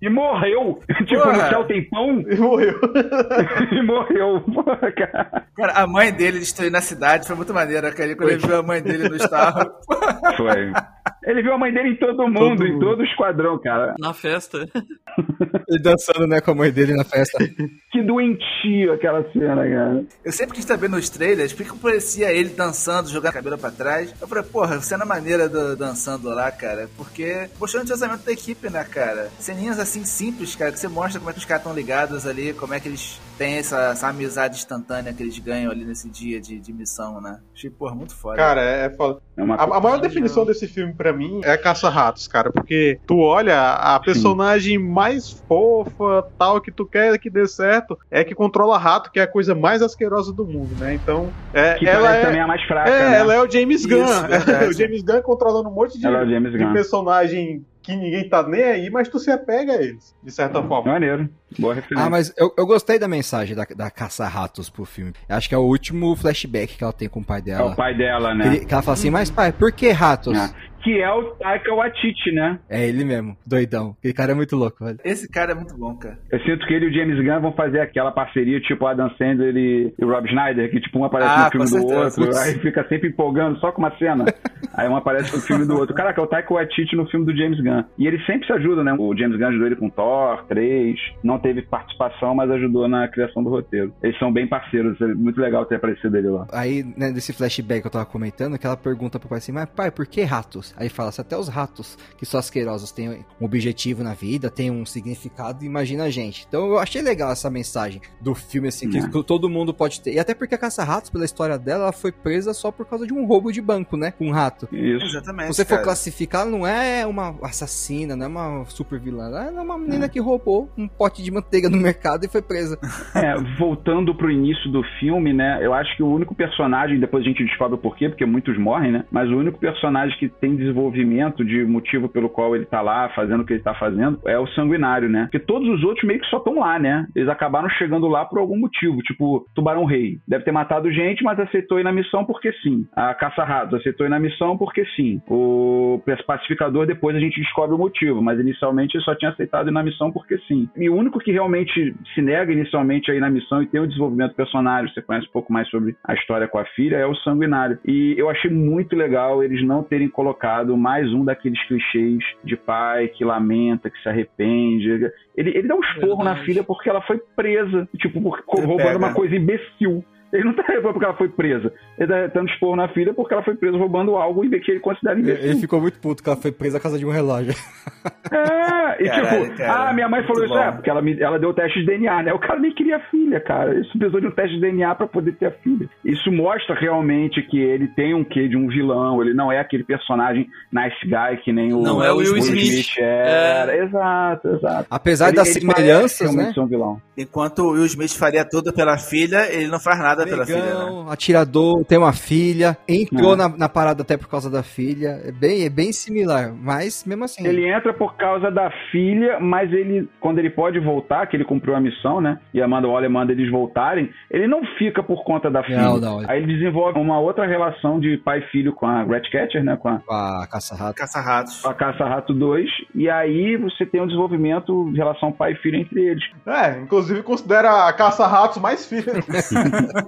E morreu. tipo, Porra. no céu tem pão. E morreu. e morreu. Porra, cara. Cara, a mãe dele destruindo a cidade foi muito maneiro, cara. Quando ele viu a mãe dele no Foi. Ele viu a mãe dele em todo mundo, em todo o esquadrão, cara. Na festa. Ele dançando, né, com a mãe dele na festa. Que doentio aquela cena, cara. Eu sempre quis saber nos trailers porque que parecia ele dançando, jogando a cabelo pra trás. Eu falei, porra, cena maneira do, dançando lá, cara. Porque mostrando o entrosamento da equipe, né, cara? Ceninhas assim simples, cara, que você mostra como é que os caras estão ligados ali, como é que eles têm essa, essa amizade instantânea que eles ganham ali nesse dia de, de missão, né? Achei, porra, muito foda. Cara, é, é foda. É uma A, a maior definição desse filme pra mim é Caça-Ratos, cara, porque tu olha a personagem mais fofa, tal, que tu quer que dê certo, é que controla rato, que é a coisa mais asquerosa do mundo, né? Então, é, Que ela é, também a mais fraca, é, né? ela é o James Isso, Gunn. verdade. o James Gunn controlando um monte de, é de personagem que ninguém tá nem aí, mas tu se apega a eles, de certa forma. Maneiro. Boa referência. Ah, mas eu, eu gostei da mensagem da, da caça-ratos pro filme. Eu acho que é o último flashback que ela tem com o pai É dela. o pai dela, né? Que, ele- que ela fala assim, mas pai, por que ratos? Ah, Que é o Taika Waititi, né? É ele mesmo, doidão. Aquele cara é muito louco, velho. Esse cara é muito bom, cara. Eu sinto que ele e o James Gunn vão fazer aquela parceria tipo Adam Sandler e, e o Rob Schneider, que tipo um aparece Ah, no filme do outro, Putz. aí fica sempre empolgando só com uma cena. aí um aparece no filme do outro. Caraca, é o Taika Waititi no filme do James Gunn. E eles sempre se ajudam, né? O James Gunn ajudou ele com Thor 3, não teve participação, mas ajudou na criação do roteiro. Eles são bem parceiros, é muito legal ter aparecido ele lá. Aí, né, desse flashback que eu tava comentando, que ela pergunta pro pai assim, mas pai, por que ratos? Aí fala assim, até os ratos, que são asquerosos, têm um objetivo na vida, têm um significado, imagina a gente. Então eu achei legal essa mensagem do filme, assim, que É. to- todo mundo pode ter. E até porque a caça-ratos, pela história dela, ela foi presa só por causa de um roubo de banco, né? Com um rato. Isso. Exatamente. Se você for cara. classificar, ela não é uma assassina, não é uma super vilã. Ela é uma menina que roubou um pote de manteiga no mercado e foi presa. É, voltando pro início do filme, né? Eu acho que o único personagem, depois a gente descobre o porquê, porque muitos morrem, né? Mas o único personagem que tem desenvolvimento de motivo pelo qual ele tá lá, fazendo o que ele tá fazendo, é o sanguinário, né? Porque todos os outros meio que só estão lá, né? Eles acabaram chegando lá por algum motivo, tipo, Tubarão Rei. Deve ter matado gente, mas aceitou ir na missão porque sim. A Caça-Ratos aceitou ir na missão porque sim. O Pacificador, depois a gente descobre o motivo, mas inicialmente ele só tinha aceitado ir na missão porque sim. E o único que realmente se nega inicialmente a ir na missão e tem o desenvolvimento do personagem, você conhece um pouco mais sobre a história com a filha, é o Sanguinário. E eu achei muito legal eles não terem colocado mais um daqueles clichês de pai que lamenta, que se arrepende. Ele, ele dá um esporro na filha porque ela foi presa, tipo, por, roubando uma coisa imbecil. Ele não tá revoltado porque ela foi presa. Ele tá dando esporro na filha porque ela foi presa roubando algo que ele considera imbecil. Ele ficou muito puto que ela foi presa à casa de um relógio. É, e Caralho, tipo, cara, ah, minha mãe falou muito isso, bom. é, porque ela, me- ela deu o teste de DNA, né? O cara nem queria filha, cara. Ele precisou de um teste de DNA pra poder ter a filha. Isso mostra realmente que ele tem um quê de um vilão, ele não é aquele personagem nice guy que nem o Não é o Will Smith. era. Exato, exato. Apesar Ele- das ele semelhanças, realmente né? um vilão. Enquanto o Will Smith faria tudo pela filha, ele não faz nada pela filha, né? Atirador, tem uma filha, entrou na, na parada até por causa da filha. É bem, é bem similar, mas mesmo assim. Ele entra por causa da filha, mas ele, quando ele pode voltar, que ele cumpriu a missão, né? E a Amanda Waller manda eles voltarem, ele não fica por conta da filha. Não, não. Aí ele desenvolve uma outra relação de pai e filho com a Ratcatcher, né? Com a, Com a caça-rato. Caça-ratos. com a Caça-Rato 2. E aí você tem um desenvolvimento de relação pai e filho entre eles. É, inclusive considera a caça-ratos mais filha.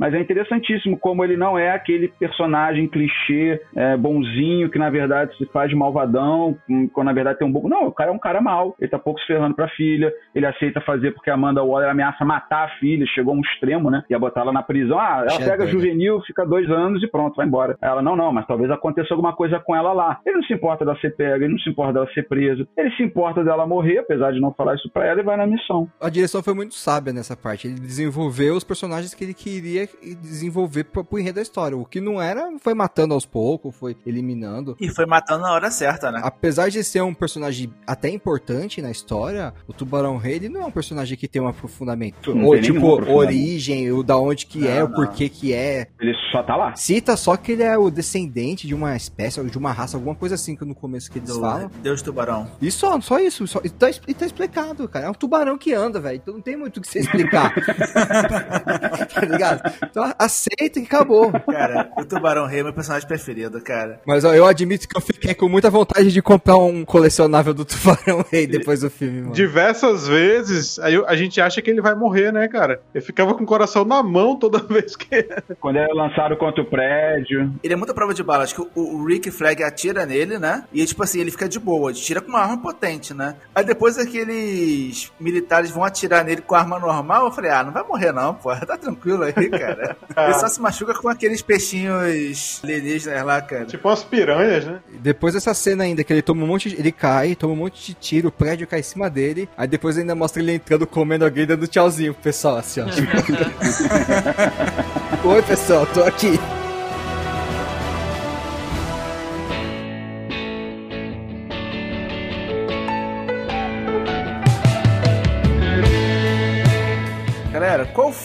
Mas é interessantíssimo como ele não é aquele personagem clichê, é, bonzinho, que na verdade se faz de malvadão, quando na verdade tem um bom. Não, o cara é um cara mau, ele tá pouco se ferrando pra filha, ele aceita fazer porque a Amanda Waller ameaça matar a filha, chegou a um extremo, né? Ia botar ela na prisão. Ah, ela pega juvenil, fica dois anos e pronto, vai embora. Ela, não, não, mas talvez aconteça alguma coisa com ela lá. Ele não se importa dela ser pega, ele não se importa dela ser presa, ele se importa dela morrer, apesar de não falar isso pra ela, e vai na missão. A direção foi muito sábia nessa parte. Ele desenvolveu os personagens que ele queria desenvolver pro, pro enredo da história. O que não era, foi matando aos poucos, foi eliminando. E foi matando na hora certa, né? Apesar de ser um personagem até importante na história, o Tubarão Rei ele não é um personagem que tem um aprofundamento. Não Ou tem tipo, origem, o da onde que é, Não, o porquê que é. Ele só tá lá. Cita só que ele é o descendente de uma espécie, ou de uma raça, alguma coisa assim que no começo que eles Do falam. Deus Tubarão. E só, só isso. Só, e, tá, e tá explicado, cara. É um tubarão que anda, velho. Então não tem muito o que você explicar. tá ligado? Então aceita que acabou. Cara, o Tubarão Rei é meu personagem preferido, cara. Mas ó, eu admito que eu fiquei com muita vontade de comprar um colecionável do Tubarão Rei depois do filme, mano. Diversas vezes, aí a gente acha que ele vai morrer, né, cara? Eu ficava com o coração na mão toda vez que. Quando é lançado contra o prédio. Ele é muita prova de bala. Acho que o, o Rick Flag atira nele, né? E tipo assim, ele fica de boa. Tira com uma arma potente, né? Aí depois aqueles militares vão atirar nele com arma normal. Eu falei, ah, não vai morrer não, pô. Tá tranquilo aí, cara. Ele só se machuca com aqueles peixinhos alienígenas lá, cara. Tipo umas piranhas, né? Depois dessa cena ainda, que ele toma um monte de... Ele cai, toma um monte de tiro, o prédio cai em cima dele. Aí depois ainda mostra ele entrando, comendo alguém, dando tchauzinho pro pessoal, assim, ó. Oi, pessoal, tô aqui.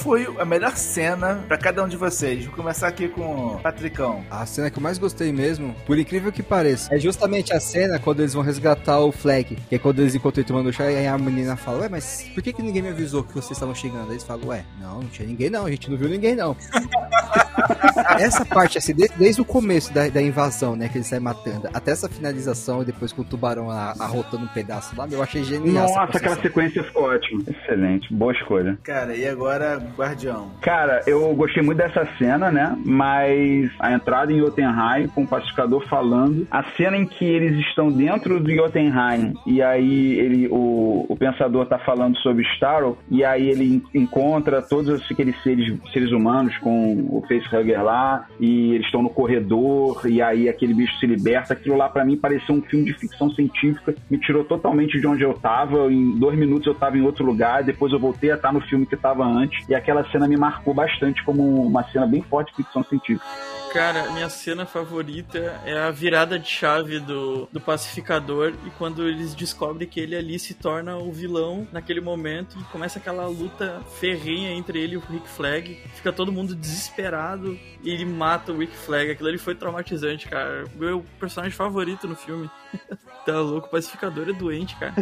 Foi a melhor cena pra cada um de vocês? Vou começar aqui com o Patricão. A cena que eu mais gostei mesmo, por incrível que pareça, é justamente a cena quando eles vão resgatar o Flag. Que é quando eles encontram ele tomando chá e aí a menina fala, ué, mas por que, que ninguém me avisou que vocês estavam chegando? Aí eles falam, ué, não, não tinha ninguém não, a gente não viu ninguém não. essa parte, assim, desde, desde o começo da, da invasão, né, que eles saem matando, até essa finalização e depois com o tubarão lá, arrotando um pedaço lá, eu achei genial. essa Nossa, aquela sequência ficou ótima. Excelente, boa escolha. Cara, e agora, Guardião. Cara, eu gostei muito dessa cena, né? Mas a entrada em Jotunheim com o pacificador falando, a cena em que eles estão dentro do Jotunheim e aí ele, o, o pensador tá falando sobre Starro e aí ele en- encontra todos aqueles seres, seres humanos com o facehugger lá e eles estão no corredor e aí aquele bicho se liberta. Aquilo lá pra mim parecia um filme de ficção científica, me tirou totalmente de onde eu tava. Em dois minutos eu tava em outro lugar, depois eu voltei a estar no filme que tava antes e aquela cena me marcou bastante como uma cena bem forte de ficção científica. Cara, minha cena favorita é a virada de chave do, do pacificador e quando eles descobrem que ele ali se torna o vilão naquele momento e começa aquela luta ferrenha entre ele e o Rick Flag. Fica todo mundo desesperado e ele mata o Rick Flag. Aquilo ali foi traumatizante, cara. Meu personagem favorito no filme. Tá louco, o pacificador é doente, cara.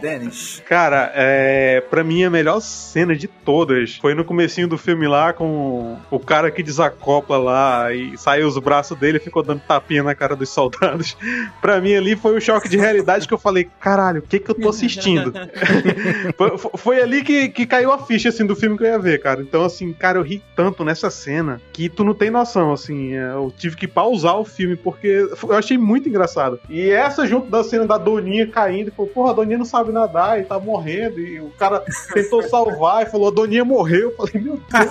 Dennis. Cara, é, pra mim a melhor cena de todas foi no comecinho do filme lá com o cara que desacopla lá e saiu os braços dele e ficou dando tapinha na cara dos soldados. pra mim ali foi um choque de realidade que eu falei, caralho, o que que eu tô assistindo? foi, foi ali que, que caiu a ficha, assim, do filme que eu ia ver, cara. Então, assim, cara, eu ri tanto nessa cena que tu não tem noção, assim. é, Eu tive que pausar o filme porque eu achei muito engraçado. E essa junto da cena da Doninha caindo, falou, porra, a Doninha não sabe nadar e tá morrendo. E o cara tentou salvar e falou, a Doninha morreu. Eu falei, meu Deus.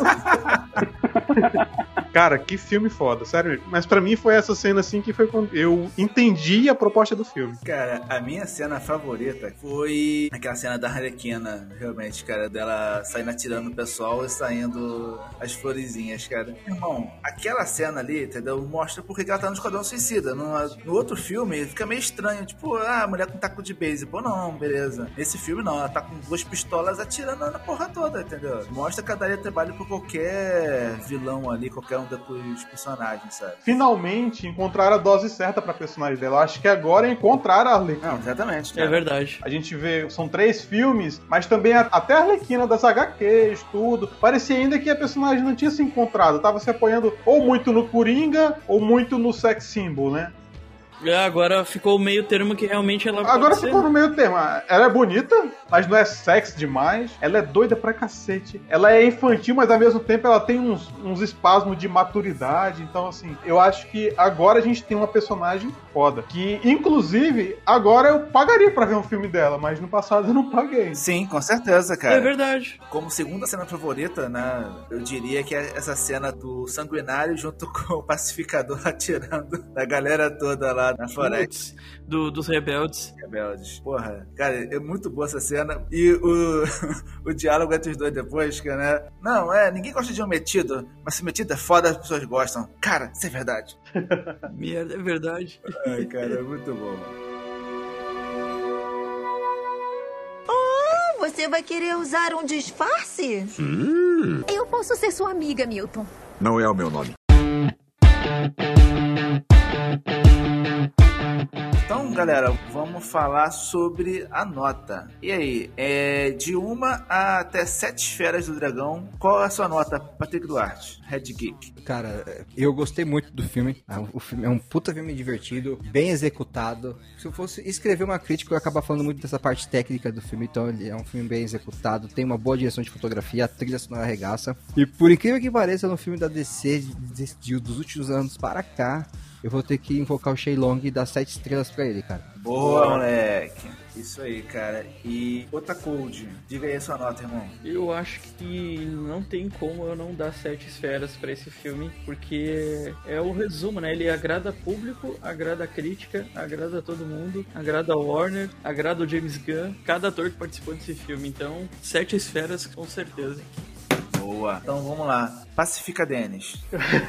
Cara, que filme foda, sério. Mas pra mim foi essa cena assim que foi quando eu entendi a proposta do filme. Cara, a minha cena favorita foi aquela cena da Arlequina, realmente, cara, dela saindo atirando o pessoal e saindo as florezinhas, cara. Irmão, aquela cena ali, entendeu? Mostra porque que ela tá no Esquadrão Suicida. No, outro filme, fica meio estranho, tipo, ah, a mulher com taco de beisebol. Não, beleza. Nesse filme, não, ela tá com duas pistolas atirando na porra toda, entendeu? Mostra que ela daria trabalho pra qualquer vilão ali, qualquer um dos personagens, sabe? Finalmente encontraram a dose certa pra personagem dela. Eu acho que agora encontraram a Arlequina. Não, exatamente. É verdade. A gente vê, são três filmes, mas também a- até a Arlequina das HQs, tudo. Parecia ainda que a personagem não tinha se encontrado. Tava se apoiando ou muito no Coringa ou muito no sex symbol, né? É, agora ficou o meio termo que realmente ela Agora pode ser. ficou no meio termo. Ela é bonita, mas não é sexy demais. Ela é doida pra cacete. Ela é infantil, mas ao mesmo tempo ela tem uns, uns espasmos de maturidade. Então, assim, eu acho que agora a gente tem uma personagem foda. Que, inclusive, agora eu pagaria pra ver um filme dela, mas no passado eu não paguei. Sim, com certeza, cara. É verdade. Como segunda cena favorita, né? Eu diria que é essa cena do sanguinário junto com o pacificador atirando da galera toda lá na floresta. Do, dos rebeldes. Rebeldes. Porra, cara, é muito boa essa cena. E o, o diálogo entre os dois depois, que, né? Não, é, ninguém gosta de um metido, mas se metido é foda, as pessoas gostam. Cara, isso é verdade. Merda, é verdade. Ai, cara, é muito bom. Oh, você vai querer usar um disfarce? Eu posso ser sua amiga, Milton. Não é o meu nome. Então, galera, vamos falar sobre a nota. E aí, é de uma até sete esferas do dragão, qual é a sua nota, Patrick Duarte, Red Geek? Cara, eu gostei muito do filme. Ah, O filme é um puta filme divertido, bem executado. Se eu fosse escrever uma crítica, eu ia acabar falando muito dessa parte técnica do filme. Então, ele é um filme bem executado, tem uma boa direção de fotografia, a trilha sonora arregaça. E por incrível que pareça, no filme da DC dos últimos anos para cá, eu vou ter que invocar o Shenlong e dar sete estrelas pra ele, cara. Boa, moleque. Isso aí, cara. E outra Cold, diga aí a sua nota, irmão. Eu acho que não tem como eu não dar sete esferas pra esse filme, porque é o resumo, né? Ele agrada público, agrada a crítica, agrada todo mundo, agrada a Warner, agrada o James Gunn, cada ator que participou desse filme. Então, sete esferas com certeza. Boa. Então vamos lá. Pacifica Denis.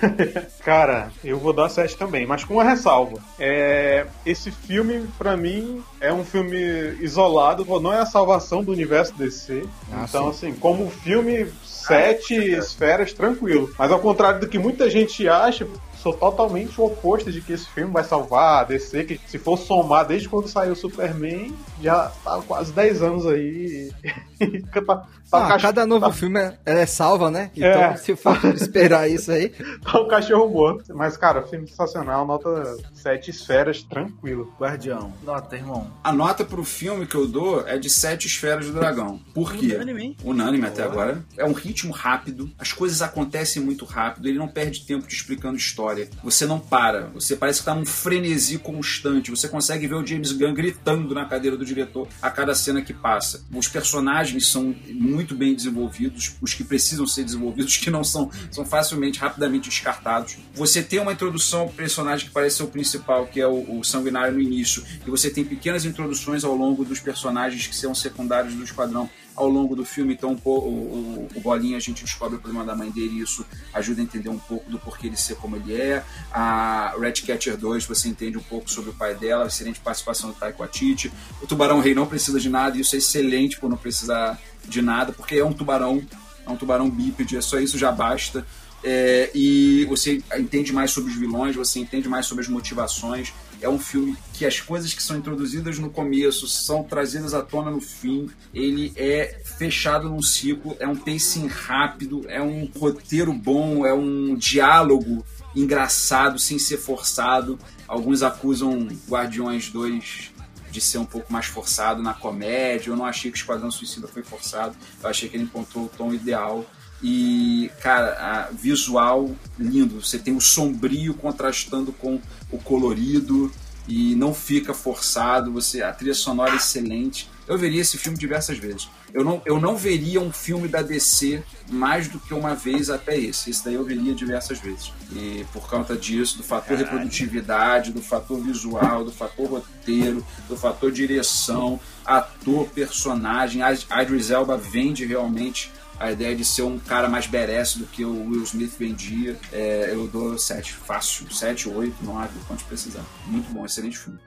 Cara, eu vou dar 7 também, mas com uma ressalva. É, esse filme, pra mim, é um filme isolado, não é a salvação do universo DC. Ah, então, sim. assim, como filme, sete esferas, tranquilo. Mas ao contrário do que muita gente acha, sou totalmente o oposto de que esse filme vai salvar a DC, que se for somar desde quando saiu o Superman, já tá quase 10 anos aí. tá, tá Ah, cach- cada novo tá- filme é, é salva, né? Então, É. se for esperar isso aí. tá o cachorro morto. Mas, cara, filme sensacional, nota 7 esferas, tranquilo. Guardião. Nota, irmão. A nota pro filme que eu dou é de sete esferas do dragão. Por quê? Unânime, hein? Unânime até agora. É um ritmo rápido, as coisas acontecem muito rápido, ele não perde tempo te explicando história. Você não para, você parece que tá num frenesi constante. Você consegue ver o James Gunn gritando na cadeira do diretor a cada cena que passa. Os personagens são muito bem desenvolvidos, os que precisam ser desenvolvidos, os que não são, são facilmente, rapidamente descartados. Você tem uma introdução ao personagem que parece ser o principal, que é o, o sanguinário no início, e você tem pequenas introduções ao longo dos personagens que são secundários do esquadrão ao longo do filme, então o, o, o Bolinha a gente descobre o problema da mãe dele e isso ajuda a entender um pouco do porquê ele ser como ele é. A Ratcatcher 2 você entende um pouco sobre o pai dela, excelente participação do Taika Waititi. O Tubarão Rei não precisa de nada e isso é excelente por não precisar de nada, porque é um tubarão, é um tubarão bípede, é só isso já basta. É, e você entende mais sobre os vilões, você entende mais sobre as motivações. É um filme que as coisas que são introduzidas no começo são trazidas à tona no fim. Ele é fechado num ciclo, é um pacing rápido, é um roteiro bom, é um diálogo engraçado, sem ser forçado. Alguns acusam Guardiões 2 de ser um pouco mais forçado na comédia. Eu não achei que o Esquadrão Suicida foi forçado. Eu achei que ele encontrou o tom ideal. E, cara, visual lindo. Você tem o sombrio contrastando com o colorido e não fica forçado. Você, a trilha sonora é excelente. Eu veria esse filme diversas vezes. Eu não, eu não veria um filme da DC mais do que uma vez até esse. Esse daí eu veria diversas vezes. E por conta disso, do fator Caralho. reprodutividade, do fator visual, do fator roteiro, do fator direção, ator, personagem, a a Idris Elba vende realmente a ideia de ser um cara mais badass do que o Will Smith vendia. É, eu dou 7, fácil. 7, 8, 9, quanto precisar. Muito bom, excelente filme.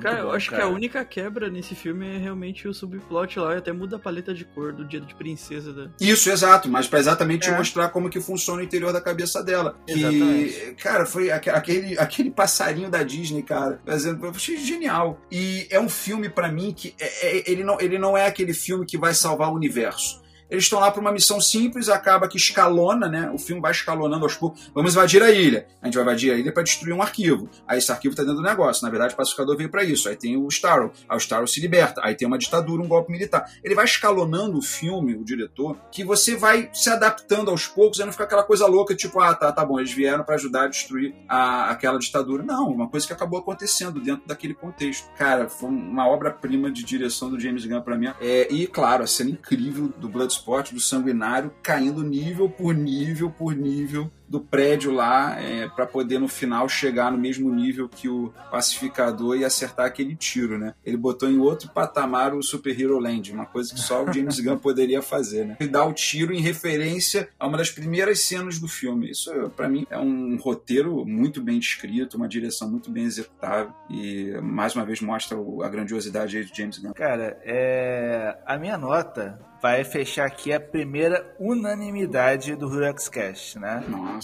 Cara, eu bom, acho cara. que a única quebra nesse filme é realmente o subplot lá, e até muda a paleta de cor do dia de princesa da. Isso, exato, mas pra exatamente É. mostrar como que funciona o interior da cabeça dela. Que, Exatamente. cara, foi aque- aquele, aquele passarinho da Disney, cara. Exemplo, eu achei genial. E é um filme pra mim que é- é- ele, não, ele não é aquele filme que vai salvar o universo. Eles estão lá para uma missão simples, acaba que escalona, né? O filme vai escalonando aos poucos. Vamos invadir a ilha. A gente vai invadir a ilha para destruir um arquivo. Aí esse arquivo tá dentro do negócio. Na verdade, o pacificador veio para isso. Aí tem o Starro. Aí o Starro se liberta. Aí tem uma ditadura, um golpe militar. Ele vai escalonando o filme, o diretor, que você vai se adaptando aos poucos, aí não fica aquela coisa louca, tipo, ah, tá, tá bom, eles vieram para ajudar a destruir a, aquela ditadura. Não, uma coisa que acabou acontecendo dentro daquele contexto. Cara, foi uma obra-prima de direção do James Gunn pra mim. É, e, claro, a cena incrível do Bloodsport, do Sanguinário, caindo nível por nível por nível do prédio lá é, para poder no final chegar no mesmo nível que o pacificador e acertar aquele tiro, né? Ele botou em outro patamar o Super Hero Land, uma coisa que só o James Gunn poderia fazer, né? Ele dá o tiro em referência a uma das primeiras cenas do filme. Isso para mim é um roteiro muito bem descrito, uma direção muito bem executável e mais uma vez mostra a grandiosidade aí de James Gunn. Cara, é... a minha nota vai fechar aqui a primeira unanimidade do Hurax Cast, né? Nossa.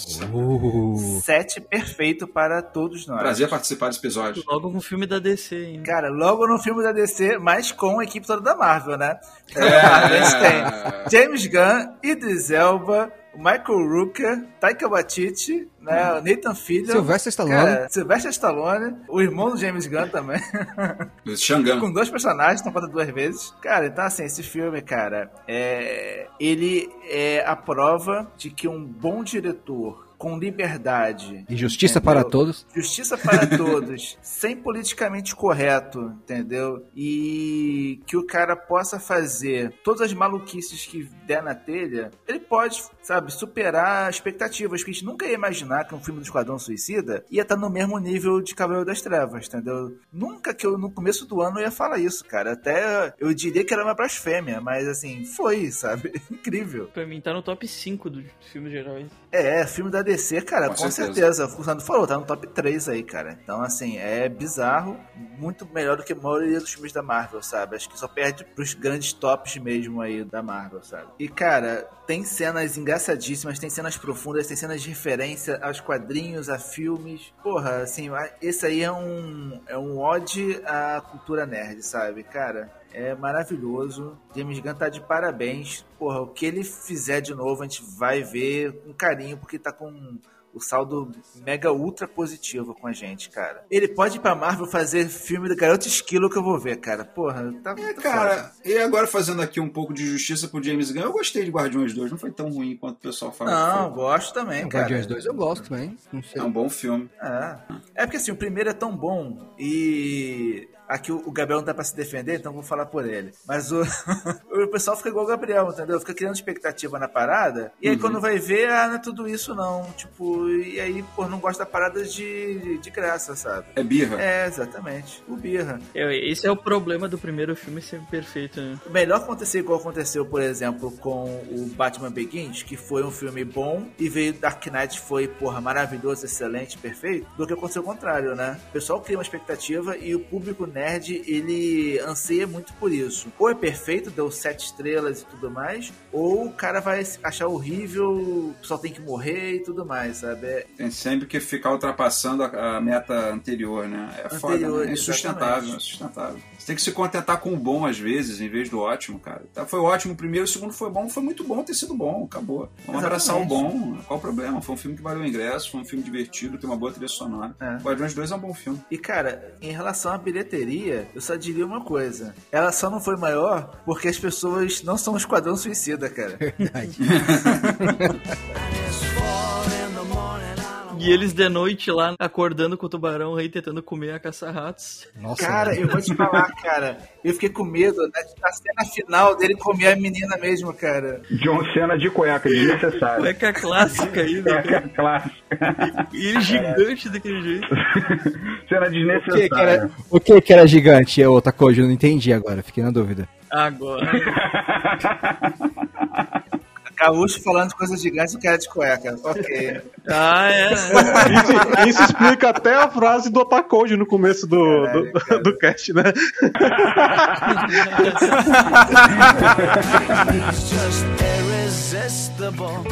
Sete perfeito para todos nós. Prazer participar desse episódio. Logo com o filme da DC, hein? Cara, logo no filme da DC, mas com a equipe toda da Marvel, né? É. A gente tem James Gunn, Idris Elba, o Michael Rooker, Taika Waititi, né? o Nathan Fillion. Sylvester Stallone. Cara, Sylvester Stallone, o irmão do James Gunn também. Xangão. Com dois personagens, então conta duas vezes. Cara, então assim, esse filme, cara, é... ele é a prova de que um bom diretor com liberdade E justiça entendeu? para todos. Justiça para todos, sem politicamente correto, entendeu? E que o cara possa fazer todas as maluquices que der na telha, ele pode, sabe, superar expectativas, que a gente nunca ia imaginar que um filme do Esquadrão Suicida ia estar no mesmo nível de Cavaleiro das Trevas, entendeu? Nunca que eu, no começo do ano, ia falar isso, cara. Até eu diria que era uma blasfêmia, mas assim, foi, sabe? Incrível. Pra mim tá no top 5 dos filmes de heróis. É, filme da DC, cara, Com com, certeza. certeza. O Sandro falou, tá no top 3 aí, cara. Então, assim, é bizarro, muito melhor do que a maioria dos filmes da Marvel, sabe? Acho que só perde pros grandes tops mesmo aí da Marvel, sabe? E, cara, tem cenas engraçadíssimas, tem cenas profundas, tem cenas de referência aos quadrinhos, a filmes. Porra, assim, esse aí é um, é um ode à cultura nerd, sabe? Cara, é maravilhoso. James Gunn tá de parabéns. Porra, o que ele fizer de novo, a gente vai ver com carinho, porque tá com o saldo mega ultra positivo com a gente, cara. Ele pode ir pra Marvel fazer filme do Garoto Esquilo que eu vou ver, cara. Porra, tá É, muito cara, foda. e agora fazendo aqui um pouco de justiça pro James Gunn, eu gostei de Guardiões 2, não foi tão ruim quanto o pessoal fala. Não, gosto também, cara. Guardiões 2 eu gosto também. É um bom filme. É. é porque assim, o primeiro é tão bom e. Aqui o o Gabriel não dá pra se defender, então eu vou falar por ele. Mas o, o pessoal fica igual o Gabriel, entendeu? Fica criando expectativa na parada. E aí Uhum. quando vai ver, ah, não é tudo isso não. Tipo, e aí, pô, não gosta da parada de, de graça, sabe? É birra. É, exatamente. O birra. É, esse é o problema do primeiro filme ser perfeito, né? Melhor acontecer igual aconteceu, por exemplo, com o Batman Begins, que foi um filme bom, e veio Dark Knight foi, porra, maravilhoso, excelente, perfeito, do que aconteceu o contrário, né? O pessoal cria uma expectativa e o público nerd, ele anseia muito por isso. Ou é perfeito, deu sete estrelas e tudo mais, ou o cara vai achar horrível, só tem que morrer e tudo mais, sabe? É- Tem sempre que ficar ultrapassando a, a meta anterior, né? É foda, Anterior, né? É insustentável, é insustentável. Você tem que se contentar com o bom às vezes, em vez do ótimo, cara. Tá, Foi ótimo o primeiro, o segundo foi bom, foi muito bom ter sido bom, acabou. Vamos abraçar o Exatamente. bom, qual o problema? Foi um filme que valeu o ingresso, foi um filme divertido, tem uma boa trilha sonora. É. Guardiões 2 é um bom filme. E cara, em relação à bilheteria, eu só diria uma coisa: ela só não foi maior porque as pessoas não são um esquadrão suicida, cara. E eles de noite lá acordando com o tubarão rei tentando comer a caça-ratos. cara, eu vou te falar, cara, eu fiquei com medo né, na cena final dele comer a menina mesmo, cara. John Cena de cueca, desnecessário. Cueca clássica aí, né? Cueca clássica. E ele gigante daquele jeito. Cena O que, que desnecessária. era, o que, que era gigante, ô Takoji? Eu não entendi agora, fiquei na dúvida. Agora. Gaúcho falando de coisas gigantes e cara de cueca. Ok. Ah, é. Isso, isso explica até a frase do Otakoji no começo do, do, do cast, né? He's just irresistible.